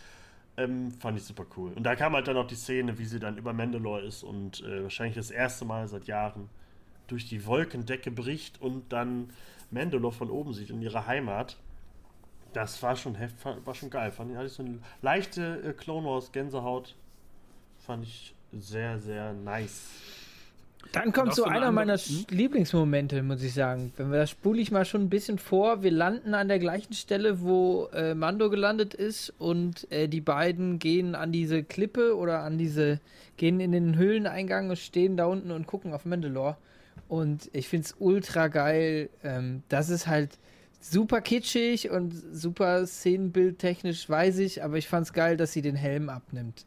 Ähm, fand ich super cool. Und da kam halt dann auch die Szene, wie sie dann über Mandalore ist und äh, wahrscheinlich das erste Mal seit Jahren durch die Wolkendecke bricht und dann Mandalore von oben sieht in ihrer Heimat. Das war schon heft, war schon geil. Fand ich, hatte ich so eine leichte äh, Clone Wars Gänsehaut. Fand ich sehr, sehr nice. Dann kommt so so eine einer meiner Hm? Lieblingsmomente, muss ich sagen. Wenn wir das spule ich mal schon ein bisschen vor. Wir landen an der gleichen Stelle, wo äh, Mando gelandet ist und äh, die beiden gehen an diese Klippe oder an diese, gehen in den Höhleneingang und stehen da unten und gucken auf Mandalore. Und ich finde es ultra geil. Ähm, das ist halt super kitschig und super szenenbildtechnisch, weiß ich, aber ich fand es geil, dass sie den Helm abnimmt.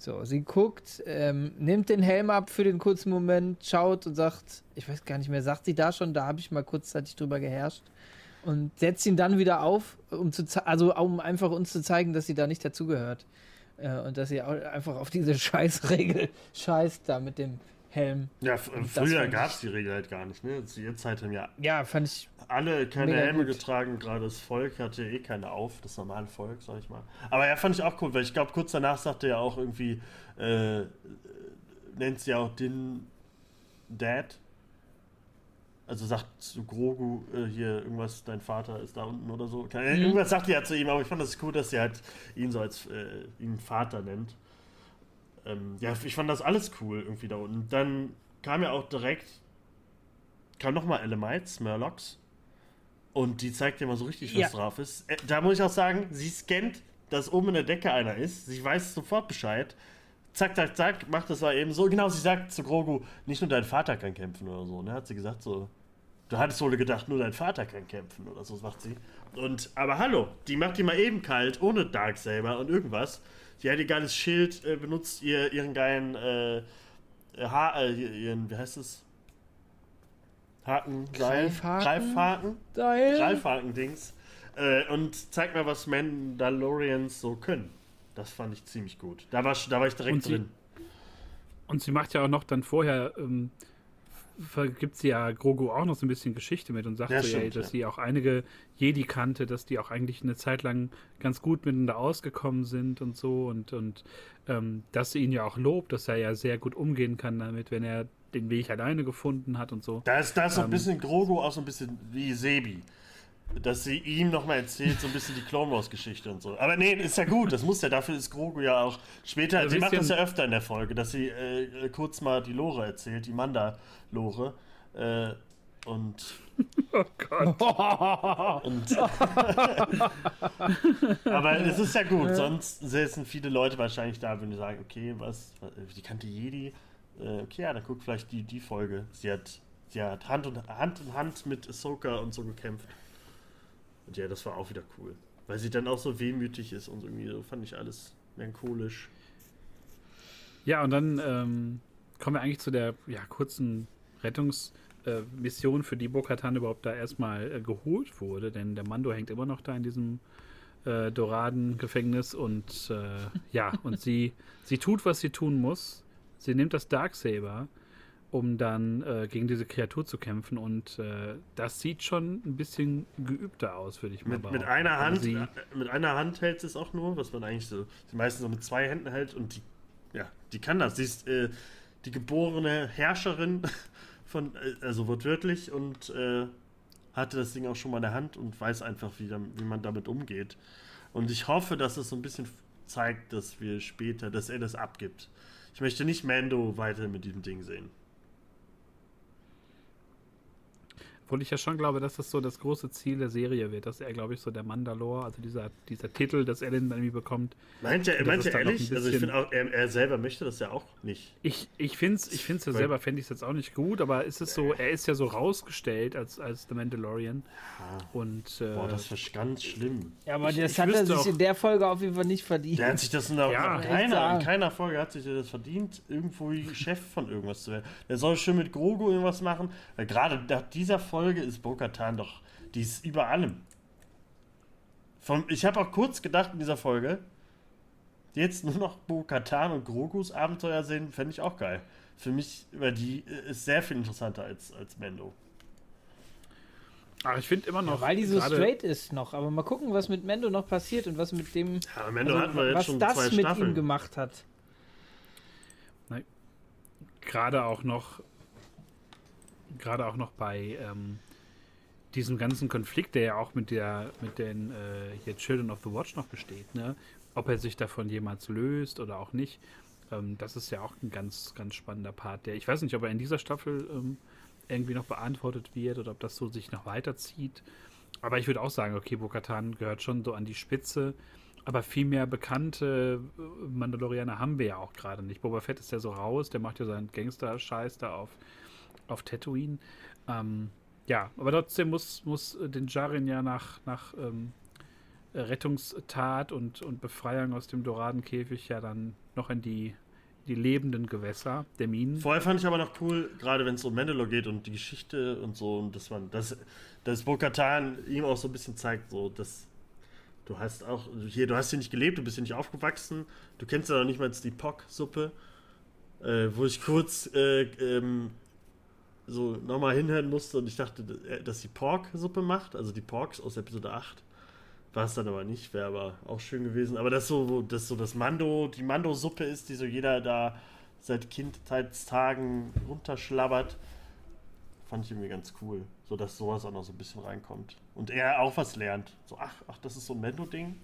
So, sie guckt, ähm, nimmt den Helm ab für den kurzen Moment, schaut und sagt, ich weiß gar nicht mehr, sagt sie da schon, da habe ich mal kurzzeitig drüber geherrscht. Und setzt ihn dann wieder auf, um zu also um einfach uns zu zeigen, dass sie da nicht dazugehört. Äh, und dass sie einfach auf diese Scheißregel scheißt da mit dem Helm. Ja, früher gab es die Regel halt gar nicht. Ne? Zu ihrer Zeit haben ja Ja, fand ich alle keine Helme gut. getragen. Gerade das Volk hatte eh keine auf. Das normale Volk, sag ich mal. Aber ja, fand ich auch cool, weil ich glaube, kurz danach sagte er auch irgendwie, äh, nennt sie auch den Dad. Also sagt zu Grogu äh, hier irgendwas, dein Vater ist da unten oder so. Mhm. Irgendwas sagt die ja zu ihm, aber ich fand das cool, dass sie halt ihn so als äh, ihn Vater nennt. Ähm, ja, ich fand das alles cool irgendwie da unten. Dann kam ja auch direkt, kam nochmal Elemites, Murlocs. Und die zeigt dir mal so richtig, was Ja. drauf ist. Äh, da muss ich auch sagen, sie scannt, dass oben in der Decke einer ist. Sie weiß sofort Bescheid. Zack, zack, zack, macht das mal eben so. Genau, sie sagt zu Grogu, nicht nur dein Vater kann kämpfen oder so. Ne? Hat sie gesagt so. Du hattest wohl gedacht, nur dein Vater kann kämpfen oder so, sagt sie. Und, aber hallo, die macht die mal eben kalt, ohne Darksaber und irgendwas. Die hat ihr geiles Schild, äh, benutzt ihr ihren geilen, äh, ha äh, ihren, wie heißt es? Haken, Seil, Greifhaken? Greifhaken-Dings. Äh, und zeig mal, was Mandalorians so können. Das fand ich ziemlich gut. Da war, da war ich direkt Und sie- drin. Und sie macht ja auch noch dann vorher, ähm, gibt sie ja Grogu auch noch so ein bisschen Geschichte mit und sagt Ja, so, stimmt, dass ja. sie auch einige Jedi kannte, dass die auch eigentlich eine Zeit lang ganz gut miteinander ausgekommen sind und so und, und ähm, dass sie ihn ja auch lobt, dass er ja sehr gut umgehen kann damit, wenn er den Weg alleine gefunden hat und so. Da ist, da ist so ein Ähm, bisschen Grogu auch so ein bisschen wie Sebi. Dass sie ihm nochmal erzählt, so ein bisschen die Clone Wars Geschichte und so. Aber nee, ist ja gut, das muss ja, dafür ist Grogu ja auch später, sie macht das ja öfter in der Folge, dass sie äh, kurz mal die Lore erzählt, die Manda-Lore. Äh, Und. Oh Gott. und aber es ist ja gut, sonst sitzen viele Leute wahrscheinlich da, wenn die sagen, okay, was, die kannte Jedi. Äh, okay, ja, dann guck vielleicht die, die Folge. Sie hat, sie hat Hand, und, Hand in Hand mit Ahsoka und so gekämpft. Und ja, das war auch wieder cool. Weil sie dann auch so wehmütig ist und irgendwie so fand ich alles melancholisch. Ja, und dann ähm, kommen wir eigentlich zu der ja, kurzen Rettungsmission, äh, für die Bokatan überhaupt da erstmal äh, geholt wurde, denn der Mando hängt immer noch da in diesem äh, Doraden-Gefängnis und äh, ja, und sie, sie tut, was sie tun muss. Sie nimmt das Darksaber, um dann äh, gegen diese Kreatur zu kämpfen und äh, das sieht schon ein bisschen geübter aus, würde ich mal mit, behaupten. mit einer Hand, Sie, äh, mit einer Hand hält sie es auch nur, was man eigentlich so, die meisten so mit zwei Händen hält und die, ja, die kann das. Sie ist äh, die geborene Herrscherin von, äh, also wortwörtlich und äh, hatte das Ding auch schon mal in der Hand und weiß einfach, wie, wie man damit umgeht. Und ich hoffe, dass es so ein bisschen zeigt, dass wir später, dass er das abgibt. Ich möchte nicht Mando weiter mit diesem Ding sehen. Obwohl ich ja schon glaube, dass das so das große Ziel der Serie wird, dass er, glaube ich, so der Mandalore, also dieser, dieser Titel, dass er den dann irgendwie bekommt. Meint er, meint es er ehrlich? Also ich finde auch, er, er selber möchte das ja auch nicht. Ich, ich finde es ich find's ja selber, fände ich es jetzt auch nicht gut, aber es ist so, er ist ja so rausgestellt als, als The Mandalorian. Und äh, Boah, das war ganz schlimm. Ja, aber Ich- das ich hat er sich auch- in der Folge auf jeden Fall nicht verdient. Der hat sich das in, der, Ja. in, keiner, in keiner Folge hat sich das verdient, irgendwo Chef von irgendwas zu werden. Der soll schön mit Grogu irgendwas machen. Weil gerade nach dieser Folge ist Bo-Katan doch, die ist über allem. Vom, ich habe auch kurz gedacht in dieser Folge, jetzt nur noch Bo-Katan und Grogus Abenteuer sehen, fände ich auch geil. Für mich, weil die äh, ist sehr viel interessanter als, als Mendo. ach, ich finde immer noch. Ja, weil die so straight ist noch. Aber mal gucken, was mit Mendo noch passiert und was mit dem, Ja, Mendo also, hatten wir jetzt was schon das zwei mit Staffeln. ihm gemacht hat. gerade auch noch gerade auch noch bei ähm, diesem ganzen Konflikt, der ja auch mit der mit den äh, hier Children of the Watch noch besteht, ne? Ob er sich davon jemals löst oder auch nicht. Ähm, das ist ja auch ein ganz ganz spannender Part. Der ich weiß nicht, ob er in dieser Staffel ähm, irgendwie noch beantwortet wird oder ob das so sich noch weiterzieht. Aber ich würde auch sagen, okay, Bo-Katan gehört schon so an die Spitze. Aber viel mehr bekannte äh, Mandalorianer haben wir ja auch gerade nicht. Boba Fett ist ja so raus, der macht ja seinen Gangster-Scheiß da auf, auf Tatooine. Ähm, ja, aber trotzdem muss, muss äh, den Jarin ja nach, nach ähm, Rettungstat und, und Befreiung aus dem Doradenkäfig ja dann noch in die, die lebenden Gewässer der Minen. Vorher fand ich aber noch cool, gerade wenn es um Mandalore geht und die Geschichte und so, und dass man, dass, dass Bo-Katan ihm auch so ein bisschen zeigt, so, dass du hast auch, hier, du hast hier nicht gelebt, du bist hier nicht aufgewachsen, du kennst ja noch nicht mal die Pock-Suppe, äh, wo ich kurz äh, ähm, so nochmal hinhören musste und ich dachte, äh, dass die Pork-Suppe macht, also die Porks aus Episode 8. War es dann aber nicht, wäre aber auch schön gewesen. Aber dass so, dass so das Mando, die Mando-Suppe ist, die so jeder da seit Kindheitstagen runterschlabbert, fand ich irgendwie ganz cool. So dass sowas auch noch so ein bisschen reinkommt. Und er auch was lernt. So, ach, ach, das ist so ein Mando-Ding.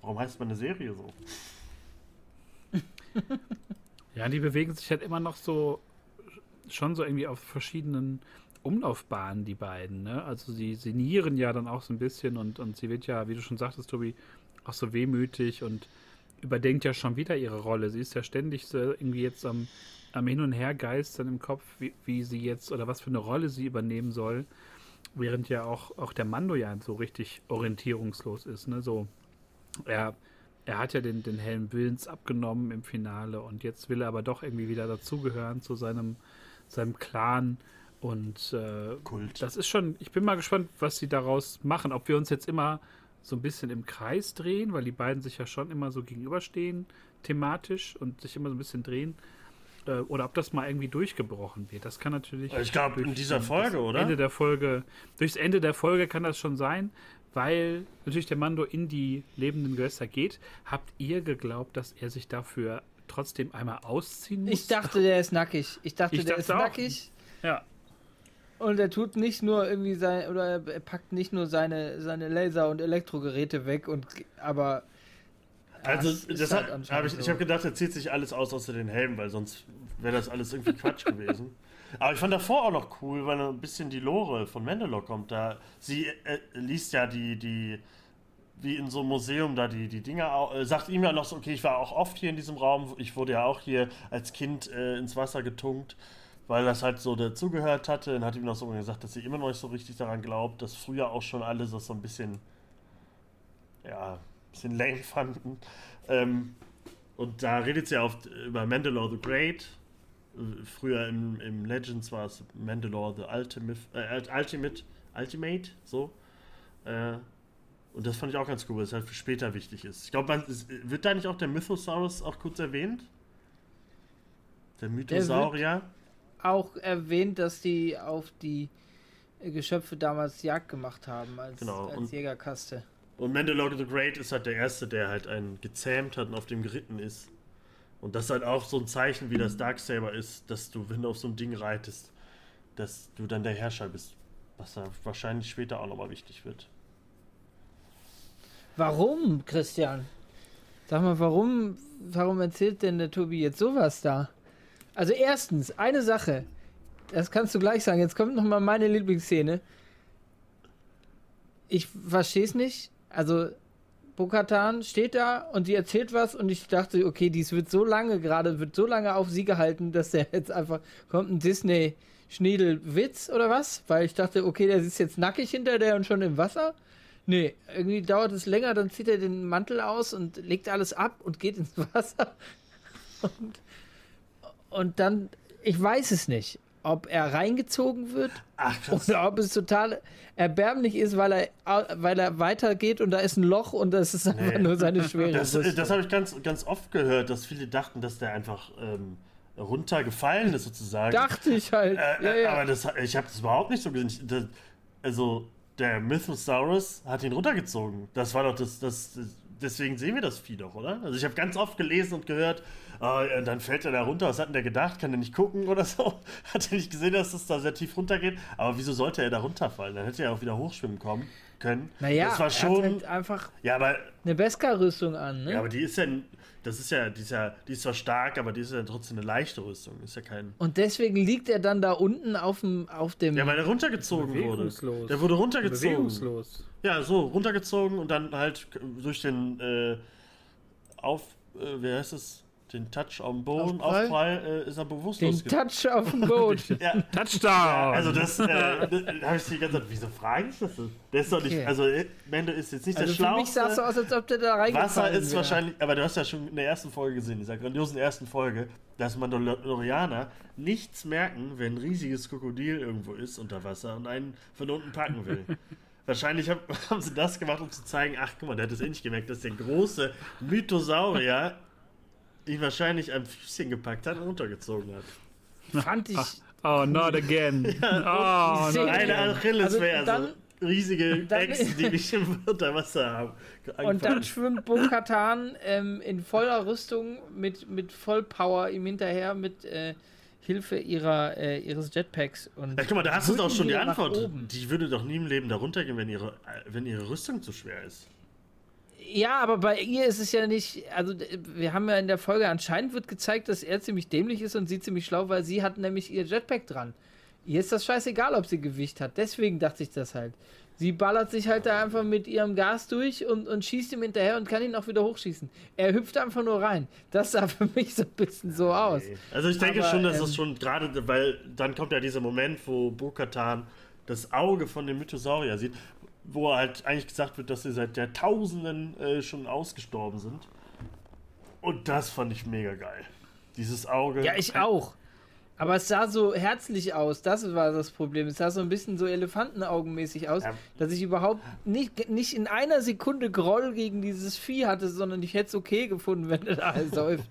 Warum heißt meine Serie so? Ja, die bewegen sich halt immer noch so schon so irgendwie auf verschiedenen Umlaufbahnen, die beiden. Ne? Also sie sinnieren ja dann auch so ein bisschen und, und sie wird ja, wie du schon sagtest, Tobi, auch so wehmütig und überdenkt ja schon wieder ihre Rolle. Sie ist ja ständig so irgendwie jetzt am, am Hin- und Hergeistern im Kopf, wie, wie sie jetzt oder was für eine Rolle sie übernehmen soll. Während ja auch, auch der Mando ja so richtig orientierungslos ist. Ne? So, er, er hat ja den, den hellen Willens abgenommen im Finale und jetzt will er aber doch irgendwie wieder dazugehören zu seinem, seinem Clan. Und äh, Kult. das ist schon, ich bin mal gespannt, was sie daraus machen. Ob wir uns jetzt immer so ein bisschen im Kreis drehen, weil die beiden sich ja schon immer so gegenüberstehen, thematisch und sich immer so ein bisschen drehen. Äh, oder ob das mal irgendwie durchgebrochen wird. Das kann natürlich. Ich glaube, in dieser Folge, oder? Ende der Folge, durchs Ende der Folge kann das schon sein, weil natürlich der Mando in die lebenden Gewässer geht. Habt ihr geglaubt, dass er sich dafür trotzdem einmal ausziehen muss? Ich dachte, der ist nackig. Ich dachte, Ich der dachte ist auch. nackig. Ja. Und er tut nicht nur irgendwie sein, oder er packt nicht nur seine, seine Laser- und Elektrogeräte weg und, aber. Also, das das halt hat, hab ich, anscheinend ich so. habe gedacht, er zieht sich alles aus außer den Helm, weil sonst wäre das alles irgendwie Quatsch gewesen. Aber ich fand davor auch noch cool, weil ein bisschen die Lore von Mandalore kommt. Da sie äh, liest ja die, die, wie in so einem Museum da die, die Dinge, äh, sagt ihm ja noch so, okay, ich war auch oft hier in diesem Raum, ich wurde ja auch hier als Kind äh, ins Wasser getunkt, weil das halt so dazugehört hatte. Dann hat ihm noch so gesagt, dass sie immer noch nicht so richtig daran glaubt, dass früher auch schon alle das so ein bisschen, ja, ein bisschen lame fanden. Ähm, und da redet sie oft über Mandalore the Great. Früher im, im Legends war es Mandalore the Ultimate, äh, Ultimate, Ultimate, so. Äh, und das fand ich auch ganz cool, weil es halt für später wichtig ist. Ich glaube, wird da nicht auch der Mythosaurus auch kurz erwähnt? Der Mythosaurier? Der auch erwähnt, dass die auf die Geschöpfe damals Jagd gemacht haben als, genau. als und, Jägerkaste. Und Mandalore the Great ist halt der Erste, der halt einen gezähmt hat und auf dem geritten ist. Und das ist halt auch so ein Zeichen, wie das Darksaber ist, dass du, wenn du auf so ein Ding reitest, dass du dann der Herrscher bist. Was da wahrscheinlich später auch nochmal wichtig wird. Warum, Christian? Sag mal, warum, warum erzählt denn der Tobi jetzt sowas da? Also erstens, eine Sache. Das kannst du gleich sagen. Jetzt kommt nochmal meine Lieblingsszene. Ich verstehe es nicht. Also, Bokatan steht da und die erzählt was und ich dachte, okay, dies wird so lange gerade, wird so lange auf sie gehalten, dass der jetzt einfach kommt ein Disney Schniedelwitz oder was? Weil ich dachte, okay, der sitzt jetzt nackig hinter der und schon im Wasser. Nee, irgendwie dauert es länger, dann zieht er den Mantel aus und legt alles ab und geht ins Wasser. Und, und dann, ich weiß es nicht, ob er reingezogen wird Ach, oder ob es total erbärmlich ist, weil er, weil er weitergeht und da ist ein Loch und das ist einfach nee. nur seine Schwere. Das, das habe ich ganz, ganz oft gehört, dass viele dachten, dass der einfach ähm, runtergefallen ist sozusagen. Dachte ich halt. Äh, ja, ja. Aber das, ich habe das überhaupt nicht so gesehen. Das, also der Mythosaurus hat ihn runtergezogen. Das war doch das, das, deswegen sehen wir das Vieh doch, oder? Also ich habe ganz oft gelesen und gehört, äh, dann fällt er da runter, was hat denn der gedacht? Kann er nicht gucken oder so? Hat er nicht gesehen, dass es da sehr tief runtergeht? Aber wieso sollte er da runterfallen? Dann hätte er auch wieder hochschwimmen kommen können. Naja, das war schon, er hat halt einfach ja, aber, eine Beskar-Rüstung an, ne? Ja, aber die ist ja das ist ja, die ist ja, die ist zwar stark, aber die ist ja trotzdem eine leichte Rüstung. Ist ja kein. Und deswegen liegt er dann da unten auf dem, auf dem. Ja, weil er runtergezogen wurde. Der wurde runtergezogen. Bewegungslos. Ja, so, runtergezogen und dann halt durch den äh, auf, äh, wie heißt es? Den Touch am Boden, Aufprall, Aufprall äh, ist er bewusstlos. Den Touch auf dem Boden. ja. Touchdown! Ja, also das, äh, das habe ich die ganze Zeit, wieso frage ich das? Der ist doch nicht, okay. also Mendo ist jetzt nicht also der Schlauste. Für mich sah es so aus, als ob der da reingefallen Wasser ist wäre. wahrscheinlich, aber du hast ja schon in der ersten Folge gesehen, in dieser grandiosen ersten Folge, dass Mandalorianer nichts merken, wenn ein riesiges Krokodil irgendwo ist unter Wasser und einen von unten packen will. Wahrscheinlich haben sie das gemacht, um zu zeigen, ach guck mal, der hat es eh nicht gemerkt, dass der große Mythosaurier ihn wahrscheinlich am Füßchen gepackt hat und runtergezogen hat. Fand ich. Oh, not again. ja, oh, not eine Achillesferse. Also riesige Echsen, die mich im Unterwasser haben. Und dann schwimmt Bo-Katan ähm, in voller Rüstung mit, mit Vollpower ihm hinterher mit äh, Hilfe ihrer, äh, ihres Jetpacks. Und ja, guck mal, da hast du doch schon die Antwort. Die würde doch nie im Leben darunter gehen, wenn ihre, wenn ihre Rüstung zu schwer ist. Ja, aber bei ihr ist es ja nicht, also wir haben ja in der Folge anscheinend wird gezeigt, dass er ziemlich dämlich ist und sie ziemlich schlau, weil sie hat nämlich ihr Jetpack dran. Ihr ist das scheißegal, ob sie Gewicht hat. Deswegen dachte ich das halt. Sie ballert sich halt da einfach mit ihrem Gas durch und, und schießt ihm hinterher und kann ihn auch wieder hochschießen. Er hüpft einfach nur rein. Das sah für mich so ein bisschen so aus. Also ich denke Aber, schon, dass ähm, das schon gerade, weil dann kommt ja dieser Moment, wo Bo-Katan das Auge von dem Mythosaurier sieht wo halt eigentlich gesagt wird, dass sie seit Jahrtausenden äh, schon ausgestorben sind. Und das fand ich mega geil. Dieses Auge. Ja, ich auch. Aber es sah so herzlich aus, das war das Problem. Es sah so ein bisschen so Elefantenaugenmäßig aus, ja. dass ich überhaupt nicht, nicht in einer Sekunde Groll gegen dieses Vieh hatte, sondern ich hätte es okay gefunden, wenn er da säuft.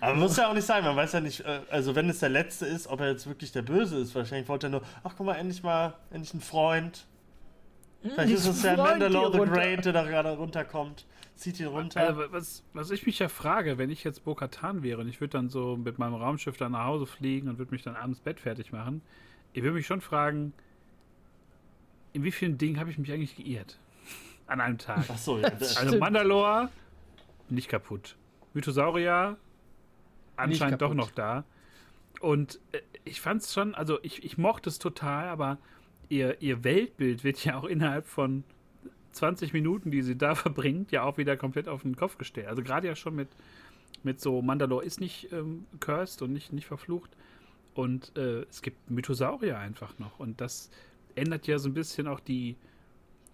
Aber muss ja auch nicht sein, man weiß ja nicht, äh, also wenn es der Letzte ist, ob er jetzt wirklich der Böse ist. Wahrscheinlich wollte er nur, ach guck mal, endlich mal, endlich ein Freund. Vielleicht ist es ja Mandalore the Great, der da gerade runterkommt. Zieht ihn runter. Also, was, was ich mich ja frage, wenn ich jetzt Bo-Katan wäre und ich würde dann so mit meinem Raumschiff dann nach Hause fliegen und würde mich dann abends Bett fertig machen, ich würde mich schon fragen, in wie vielen Dingen habe ich mich eigentlich geirrt? An einem Tag. Ach so, ja, also Mandalore, nicht kaputt. Mythosaurier, anscheinend doch noch da. Und äh, ich fand es schon, also ich, ich mochte es total, aber ihr, ihr Weltbild wird ja auch innerhalb von 20 Minuten, die sie da verbringt, ja auch wieder komplett auf den Kopf gestellt. Also gerade ja schon mit, mit so Mandalore ist nicht ähm, cursed und nicht, nicht verflucht. Und äh, es gibt Mythosaurier einfach noch. Und das ändert ja so ein bisschen auch die,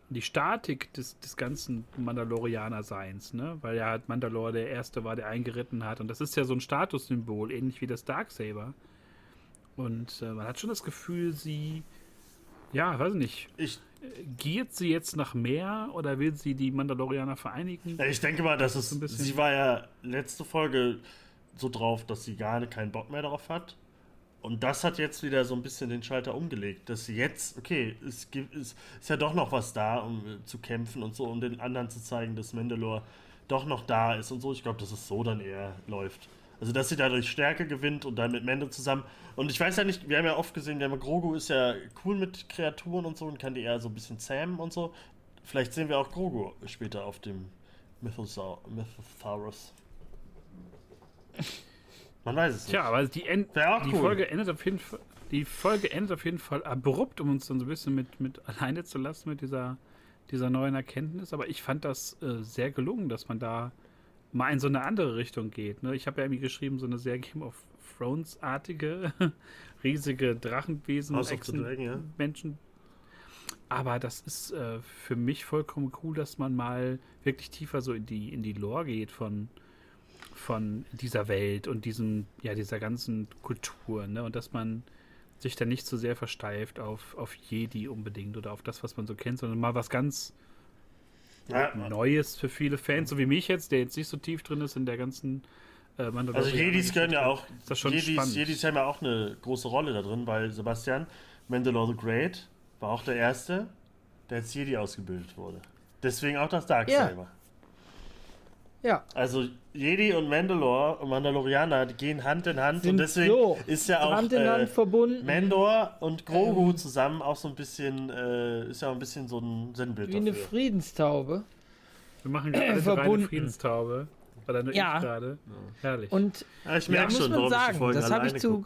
die Statik des, des ganzen Mandalorianer-Seins, ne? Weil ja halt Mandalore der Erste war, der eingeritten hat. Und das ist ja so ein Statussymbol, ähnlich wie das Darksaber. Und äh, man hat schon das Gefühl, sie, ja, weiß nicht, Ich, giert sie jetzt nach mehr oder will sie die Mandalorianer vereinigen? ja, ich denke mal, dass es. So ein bisschen- Sie war ja letzte Folge so drauf, dass sie gar keinen Bock mehr darauf hat. Und das hat jetzt wieder so ein bisschen den Schalter umgelegt, dass sie jetzt, okay, es gibt, es ist ja doch noch was da, um äh, zu kämpfen und so, um den anderen zu zeigen, dass Mandalore doch noch da ist und so. Ich glaube, dass es so dann eher läuft. Also, dass sie dadurch Stärke gewinnt und dann mit Mendo zusammen. Und ich weiß ja nicht, wir haben ja oft gesehen, der Grogu ist ja cool mit Kreaturen und so und kann die eher so ein bisschen zähmen und so. Vielleicht sehen wir auch Grogu später auf dem Mythosau Mythosaurus. Man weiß es nicht. Tja, aber die, End die cool. Folge endet auf jeden Fall. Die Folge endet auf jeden Fall abrupt, um uns dann so ein bisschen mit, mit alleine zu lassen mit dieser, dieser neuen Erkenntnis. Aber ich fand das äh, sehr gelungen, dass man da mal in so eine andere Richtung geht. Ne? Ich habe ja irgendwie geschrieben, so eine sehr Game of Thrones-artige, riesige Drachenwesen, the Dragon, ja. Menschen. Aber das ist äh, für mich vollkommen cool, dass man mal wirklich tiefer so in die, in die Lore geht von, von dieser Welt und diesem, ja, dieser ganzen Kultur, ne? Und dass man sich dann nicht so sehr versteift auf, auf Jedi unbedingt oder auf das, was man so kennt, sondern mal was ganz Ja, Neues für viele Fans, so wie mich jetzt, der jetzt nicht so tief drin ist in der ganzen äh, Also Jedis können ja auch. Ist das schon Jedis, spannend. Jedis haben ja auch eine große Rolle da drin, weil Sebastian Mandalore the Great war auch der Erste, der als Jedi ausgebildet wurde. Deswegen auch das Darksaber. Ja, Also Jedi und Mandalore und Mandalorianer die gehen Hand in Hand Sind und deswegen so ist ja auch Hand in Hand äh, verbunden. Mandor und Grogu Ähm. zusammen auch so ein bisschen, äh, ist ja auch ein bisschen so ein Sinnbild wie eine dafür. Wir Friedenstaube. machen gerade eine Verbunden. reine Friedenstaube. Oder nur Ja. ich gerade. Herrlich. Und Ja, ich Ja, merke muss schon, man warum ich sagen, das hab ich zu-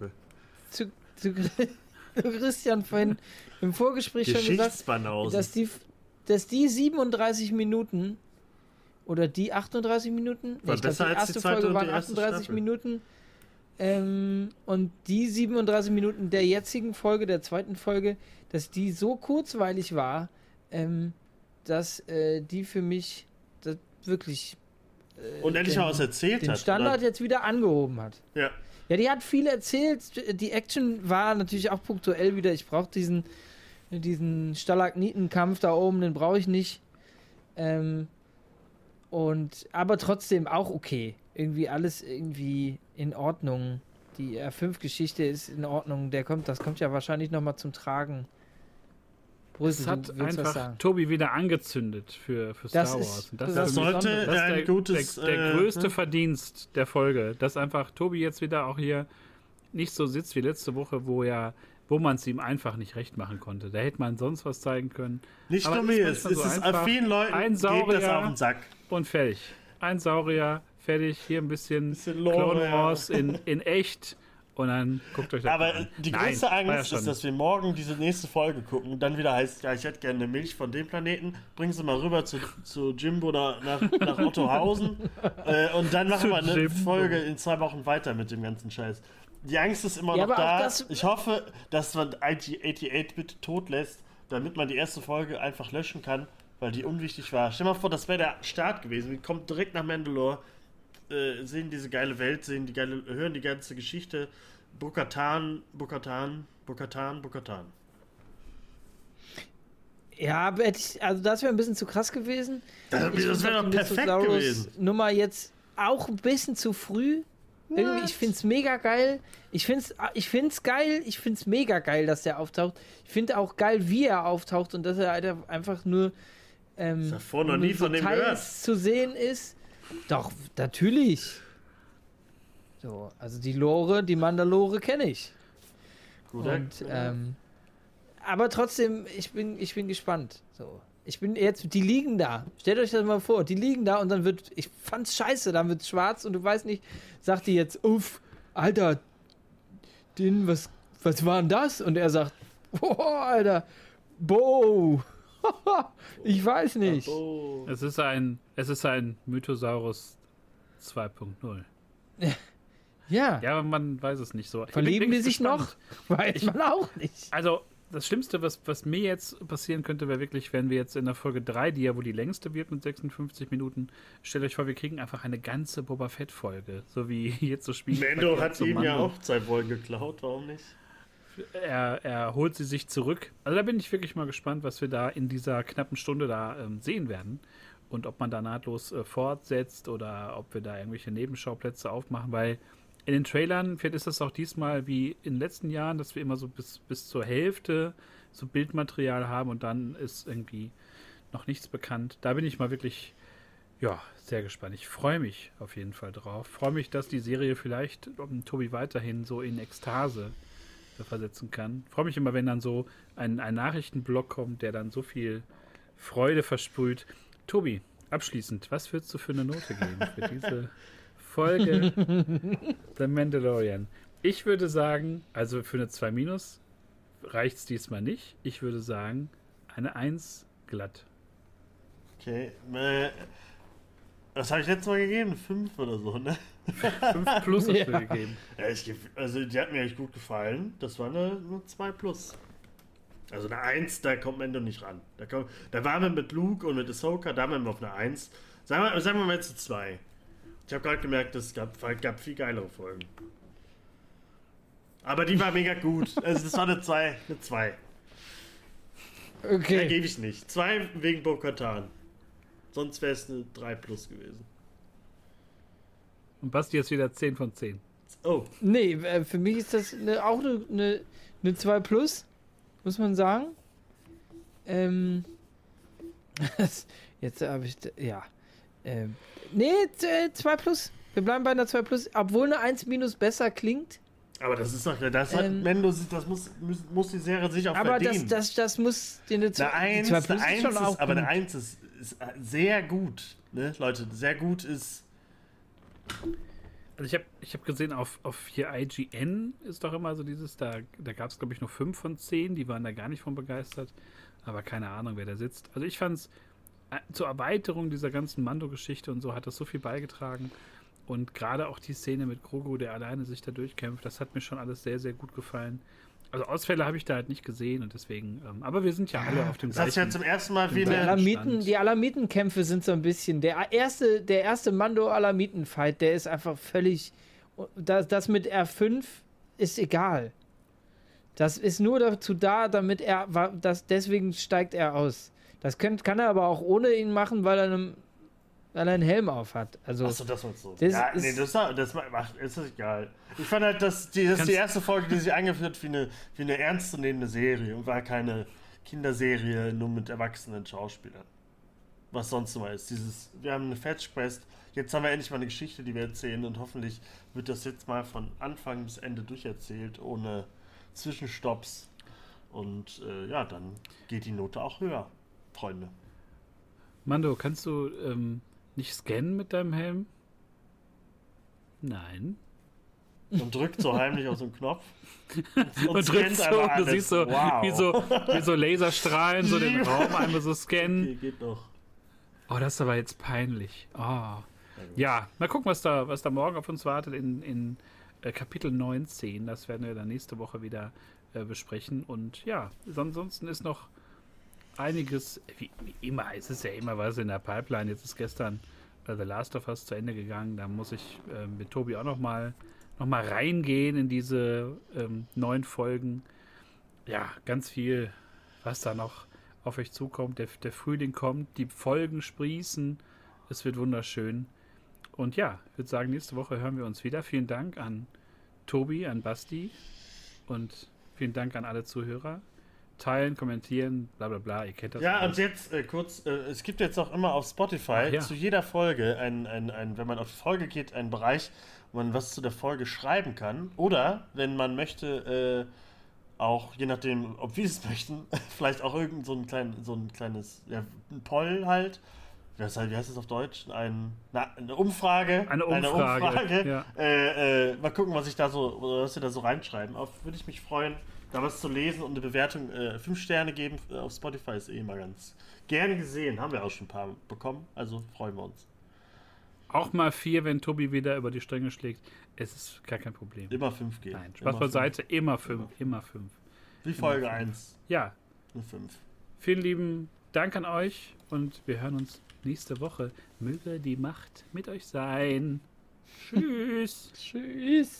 zu, zu, Christian vorhin im Vorgespräch schon gesagt, Geschichtsbanausen. dass die, dass die 37 Minuten oder die 38 Minuten, War ich glaub, besser die als die erste zweite Folge die waren erste 38 Staffel. Minuten ähm, und die 37 Minuten der jetzigen Folge, der zweiten Folge, dass die so kurzweilig war, ähm, dass äh, die für mich das wirklich äh, und endlich den, mal was erzählt den hat. Standard oder? jetzt wieder angehoben hat. Ja. Ja, die hat viel erzählt. Die Action war natürlich auch punktuell wieder. Ich brauche diesen, diesen Stalagnitenkampf da oben, den brauche ich nicht. Ähm, und aber trotzdem auch okay. Irgendwie alles irgendwie in Ordnung. Die R5-Geschichte ist in Ordnung. Der kommt, das kommt ja wahrscheinlich nochmal zum Tragen. Brüssel, es hat einfach sagen. Tobi wieder angezündet für, für Star Das ist- Wars. Und das Das ist sollte das ist ein der, gutes. der, der äh, größte ne? Verdienst der Folge, dass einfach Tobi jetzt wieder auch hier nicht so sitzt wie letzte Woche, wo ja, wo man es ihm einfach nicht recht machen konnte. Da hätte man sonst was zeigen können. Nicht Aber nur ist mir, es, es so ist einfach. vielen Leuten Ein geht das Saurier. auf den Sack. Und fertig. Ein Saurier, fertig. Hier ein bisschen, Bisschen Lore, Clone ja. Wars in, in echt. Und dann guckt euch das Aber an. die Nein, größte ja Angst schon- ist, dass wir morgen diese nächste Folge gucken und dann wieder heißt, ja, ich hätte gerne eine Milch von dem Planeten, bring sie mal rüber zu, zu Jimbo nach, nach, nach Ottohausen äh, und dann machen Zu wir eine Jimbo. Folge in zwei Wochen weiter mit dem ganzen Scheiß. Die Angst ist immer Ja, noch da. ich hoffe, dass man IT88 bitte tot lässt, damit man die erste Folge einfach löschen kann, weil die unwichtig war. Stell mal vor, das wäre der Start gewesen. Wir kommen direkt nach Mandalore, äh, sehen diese geile Welt, sehen die geile, hören die ganze Geschichte. Bokatan, Bokatan, Bokatan, Bokatan. Ja, also das wäre ein bisschen zu krass gewesen. Das, das wäre doch perfekt gewesen. Nummer jetzt auch ein bisschen zu früh. Irgendwie, ich finde es mega geil. Ich finde es ich find's geil. Ich finde es mega geil, dass der auftaucht. Ich finde auch geil, wie er auftaucht und dass er halt einfach nur ähm, Davor noch nie von dem gehört. zu sehen ist. Doch, natürlich. So, also die Lore, die Mandalore kenne ich. Guter- Und, ähm, aber trotzdem, ich bin, ich bin gespannt. So. Ich bin jetzt, die liegen da. Stellt euch das mal vor, die liegen da und dann wird, ich fand's scheiße, dann wird schwarz und du weißt nicht, sagt die jetzt, uff, Alter, Din, was, was war denn das? Und er sagt, boah, Alter, Bo. ich weiß nicht. Es ist ein, es ist ein Mythosaurus 2.0. Ja, Ja, aber man weiß es nicht so. Ich verlieben die sich noch? gespannt. Weiß man auch nicht. Also, das Schlimmste, was, was mir jetzt passieren könnte, wäre wirklich, wenn wir jetzt in der Folge 3, die ja wohl die längste wird mit 56 Minuten, stellt euch vor, wir kriegen einfach eine ganze Boba Fett-Folge. So wie jetzt so Spiel. Mando hat ihm ja auch zwei Folgen geklaut, warum nicht? Er, er holt sie sich zurück. Also da bin ich wirklich mal gespannt, was wir da in dieser knappen Stunde da ähm, sehen werden. Und ob man da nahtlos äh, fortsetzt oder ob wir da irgendwelche Nebenschauplätze aufmachen, weil in den Trailern, vielleicht ist das auch diesmal wie in den letzten Jahren, dass wir immer so bis, bis zur Hälfte so Bildmaterial haben und dann ist irgendwie noch nichts bekannt. Da bin ich mal wirklich, ja, sehr gespannt. Ich freue mich auf jeden Fall drauf. Freue mich, dass die Serie vielleicht um, Tobi weiterhin so in Ekstase versetzen kann. Freue mich immer, wenn dann so ein, ein Nachrichtenblock kommt, der dann so viel Freude versprüht. Tobi, abschließend, was würdest du für eine Note geben für diese Folge The Mandalorian? Ich würde sagen, also für eine 2 Minus reicht es diesmal nicht. Ich würde sagen, eine 1 glatt. Okay. Äh, was habe ich letztes Mal gegeben? Fünf oder so, ne? 5 plus hast du Ja. gegeben. Ja, ich, also die hat mir echt gut gefallen. Das war eine, eine 2 plus. Also eine 1, da kommt Mendo nicht ran. Da, kommt, da waren wir mit Luke und mit Ahsoka, da waren wir auf eine 1. Sagen wir, sagen wir mal jetzt eine 2. Ich habe gerade gemerkt, es gab, gab viel geilere Folgen. Aber die war mega gut. Also das war eine 2. Eine 2. Da Okay. gebe ich nicht. 2 wegen Bo-Katan. Sonst wäre es eine 3 plus gewesen. Und Basti ist wieder 10 von 10. Oh, Nee, äh, für mich ist das eine, auch eine, eine, eine 2 Plus, muss man sagen. Ähm, jetzt habe ich, ja. Ähm, nee, 2 Plus. Wir bleiben bei einer 2 Plus, obwohl eine 1 Minus besser klingt. aber das ist doch, das hat Ähm, Mendo, das muss, muss, muss die Serie sich auch Aber das, verdienen. das, das muss dir eine 2 Eine 1, die 2 eine Plus ist 1 schon ist, auch aber eine gut. 1 ist, ist sehr gut. Ne? Leute, sehr gut ist. Also ich habe ich hab gesehen, auf, auf hier IGN ist doch immer so dieses, da, da gab es glaube ich nur 5 von 10, die waren da gar nicht von begeistert. Aber keine Ahnung, wer da sitzt. Also ich fand es zur Erweiterung dieser ganzen Mando-Geschichte und so hat das so viel beigetragen. Und gerade auch die Szene mit Grogu, der alleine sich da durchkämpft, das hat mir schon alles sehr, sehr gut gefallen. Also Ausfälle habe ich da halt nicht gesehen und deswegen, ähm, aber wir sind ja alle auf dem Das hast du ja zum ersten Mal wie eine. Alamiten, die Alamitenkämpfe sind so ein bisschen. Der erste, der erste Mando-Alamiten-Fight, der ist einfach völlig. Das, das mit R5 ist egal. Das ist nur dazu da, damit er. Das, deswegen steigt er aus. Das könnt, kann er aber auch ohne ihn machen, weil er, einem, weil er einen Helm auf hat. Also, Achso, das meinst du. Das ja, ist- nee, das, das macht, ist egal. Ich fand halt, dass die, das ist die erste Folge, die sich eingeführt wie eine, wie eine ernstzunehmende Serie und war keine Kinderserie nur mit erwachsenen Schauspielern. Was sonst immer ist. Dieses, wir haben eine Fetch Quest, jetzt haben wir endlich mal eine Geschichte, die wir erzählen und hoffentlich wird das jetzt mal von Anfang bis Ende durcherzählt, ohne Zwischenstopps. Und äh, ja, dann geht die Note auch höher, Freunde. Mando, kannst du ähm, nicht scannen mit deinem Helm? Nein. Und drückt so heimlich auf so einen Knopf. Und, scannt drückst so, und du siehst so, Wow. wie so, wie so Laserstrahlen so den. Raum einmal so scannen. Okay, geht noch. Oh, das ist aber jetzt peinlich. Oh. Ja, mal gucken, was da, was da morgen auf uns wartet in, in äh, Kapitel 19. Das werden wir dann nächste Woche wieder äh, besprechen. Und ja, son- ansonsten ist noch einiges, wie, wie immer, es ist ja immer was in der Pipeline. Jetzt ist gestern äh, The Last of Us zu Ende gegangen. Da muss ich äh, mit Tobi auch noch mal, noch mal reingehen in diese ähm, neun Folgen. Ja, ganz viel, was da noch auf euch zukommt. Der, der Frühling kommt, die Folgen sprießen. Es wird wunderschön. Und ja, ich würde sagen, nächste Woche hören wir uns wieder. Vielen Dank an Tobi, an Basti und vielen Dank an alle Zuhörer. Teilen, kommentieren, bla bla bla, ihr kennt das. Ja, alles. und jetzt äh, kurz, äh, es gibt jetzt auch immer auf Spotify ja. zu jeder Folge, ein, ein, ein, wenn man auf die Folge geht, einen Bereich, wo man was zu der Folge schreiben kann. Oder, wenn man möchte, äh, auch, je nachdem, ob wir es möchten, vielleicht auch irgend so ein, klein, so ein kleines, ja, ein Poll halt, was heißt, wie heißt das auf Deutsch? Ein, na, eine Umfrage. Eine Umfrage, Umfrage. ja. Äh, äh, mal gucken, was ich da so, was wir da so reinschreiben. Auf würde ich mich freuen, da was zu lesen und eine Bewertung. Äh, fünf Sterne geben äh, auf Spotify ist eh immer ganz gerne gesehen. Haben wir auch schon ein paar bekommen. Also freuen wir uns. Auch mal vier, wenn Tobi wieder über die Stränge schlägt. Es ist gar kein Problem. Immer fünf geben. Nein, Spaß Immer beiseite, immer fünf, immer fünf. Wie Folge 1. Ja, Eine fünf. vielen lieben Dank an euch und wir hören uns nächste Woche. Möge die Macht mit euch sein. Tschüss. Tschüss.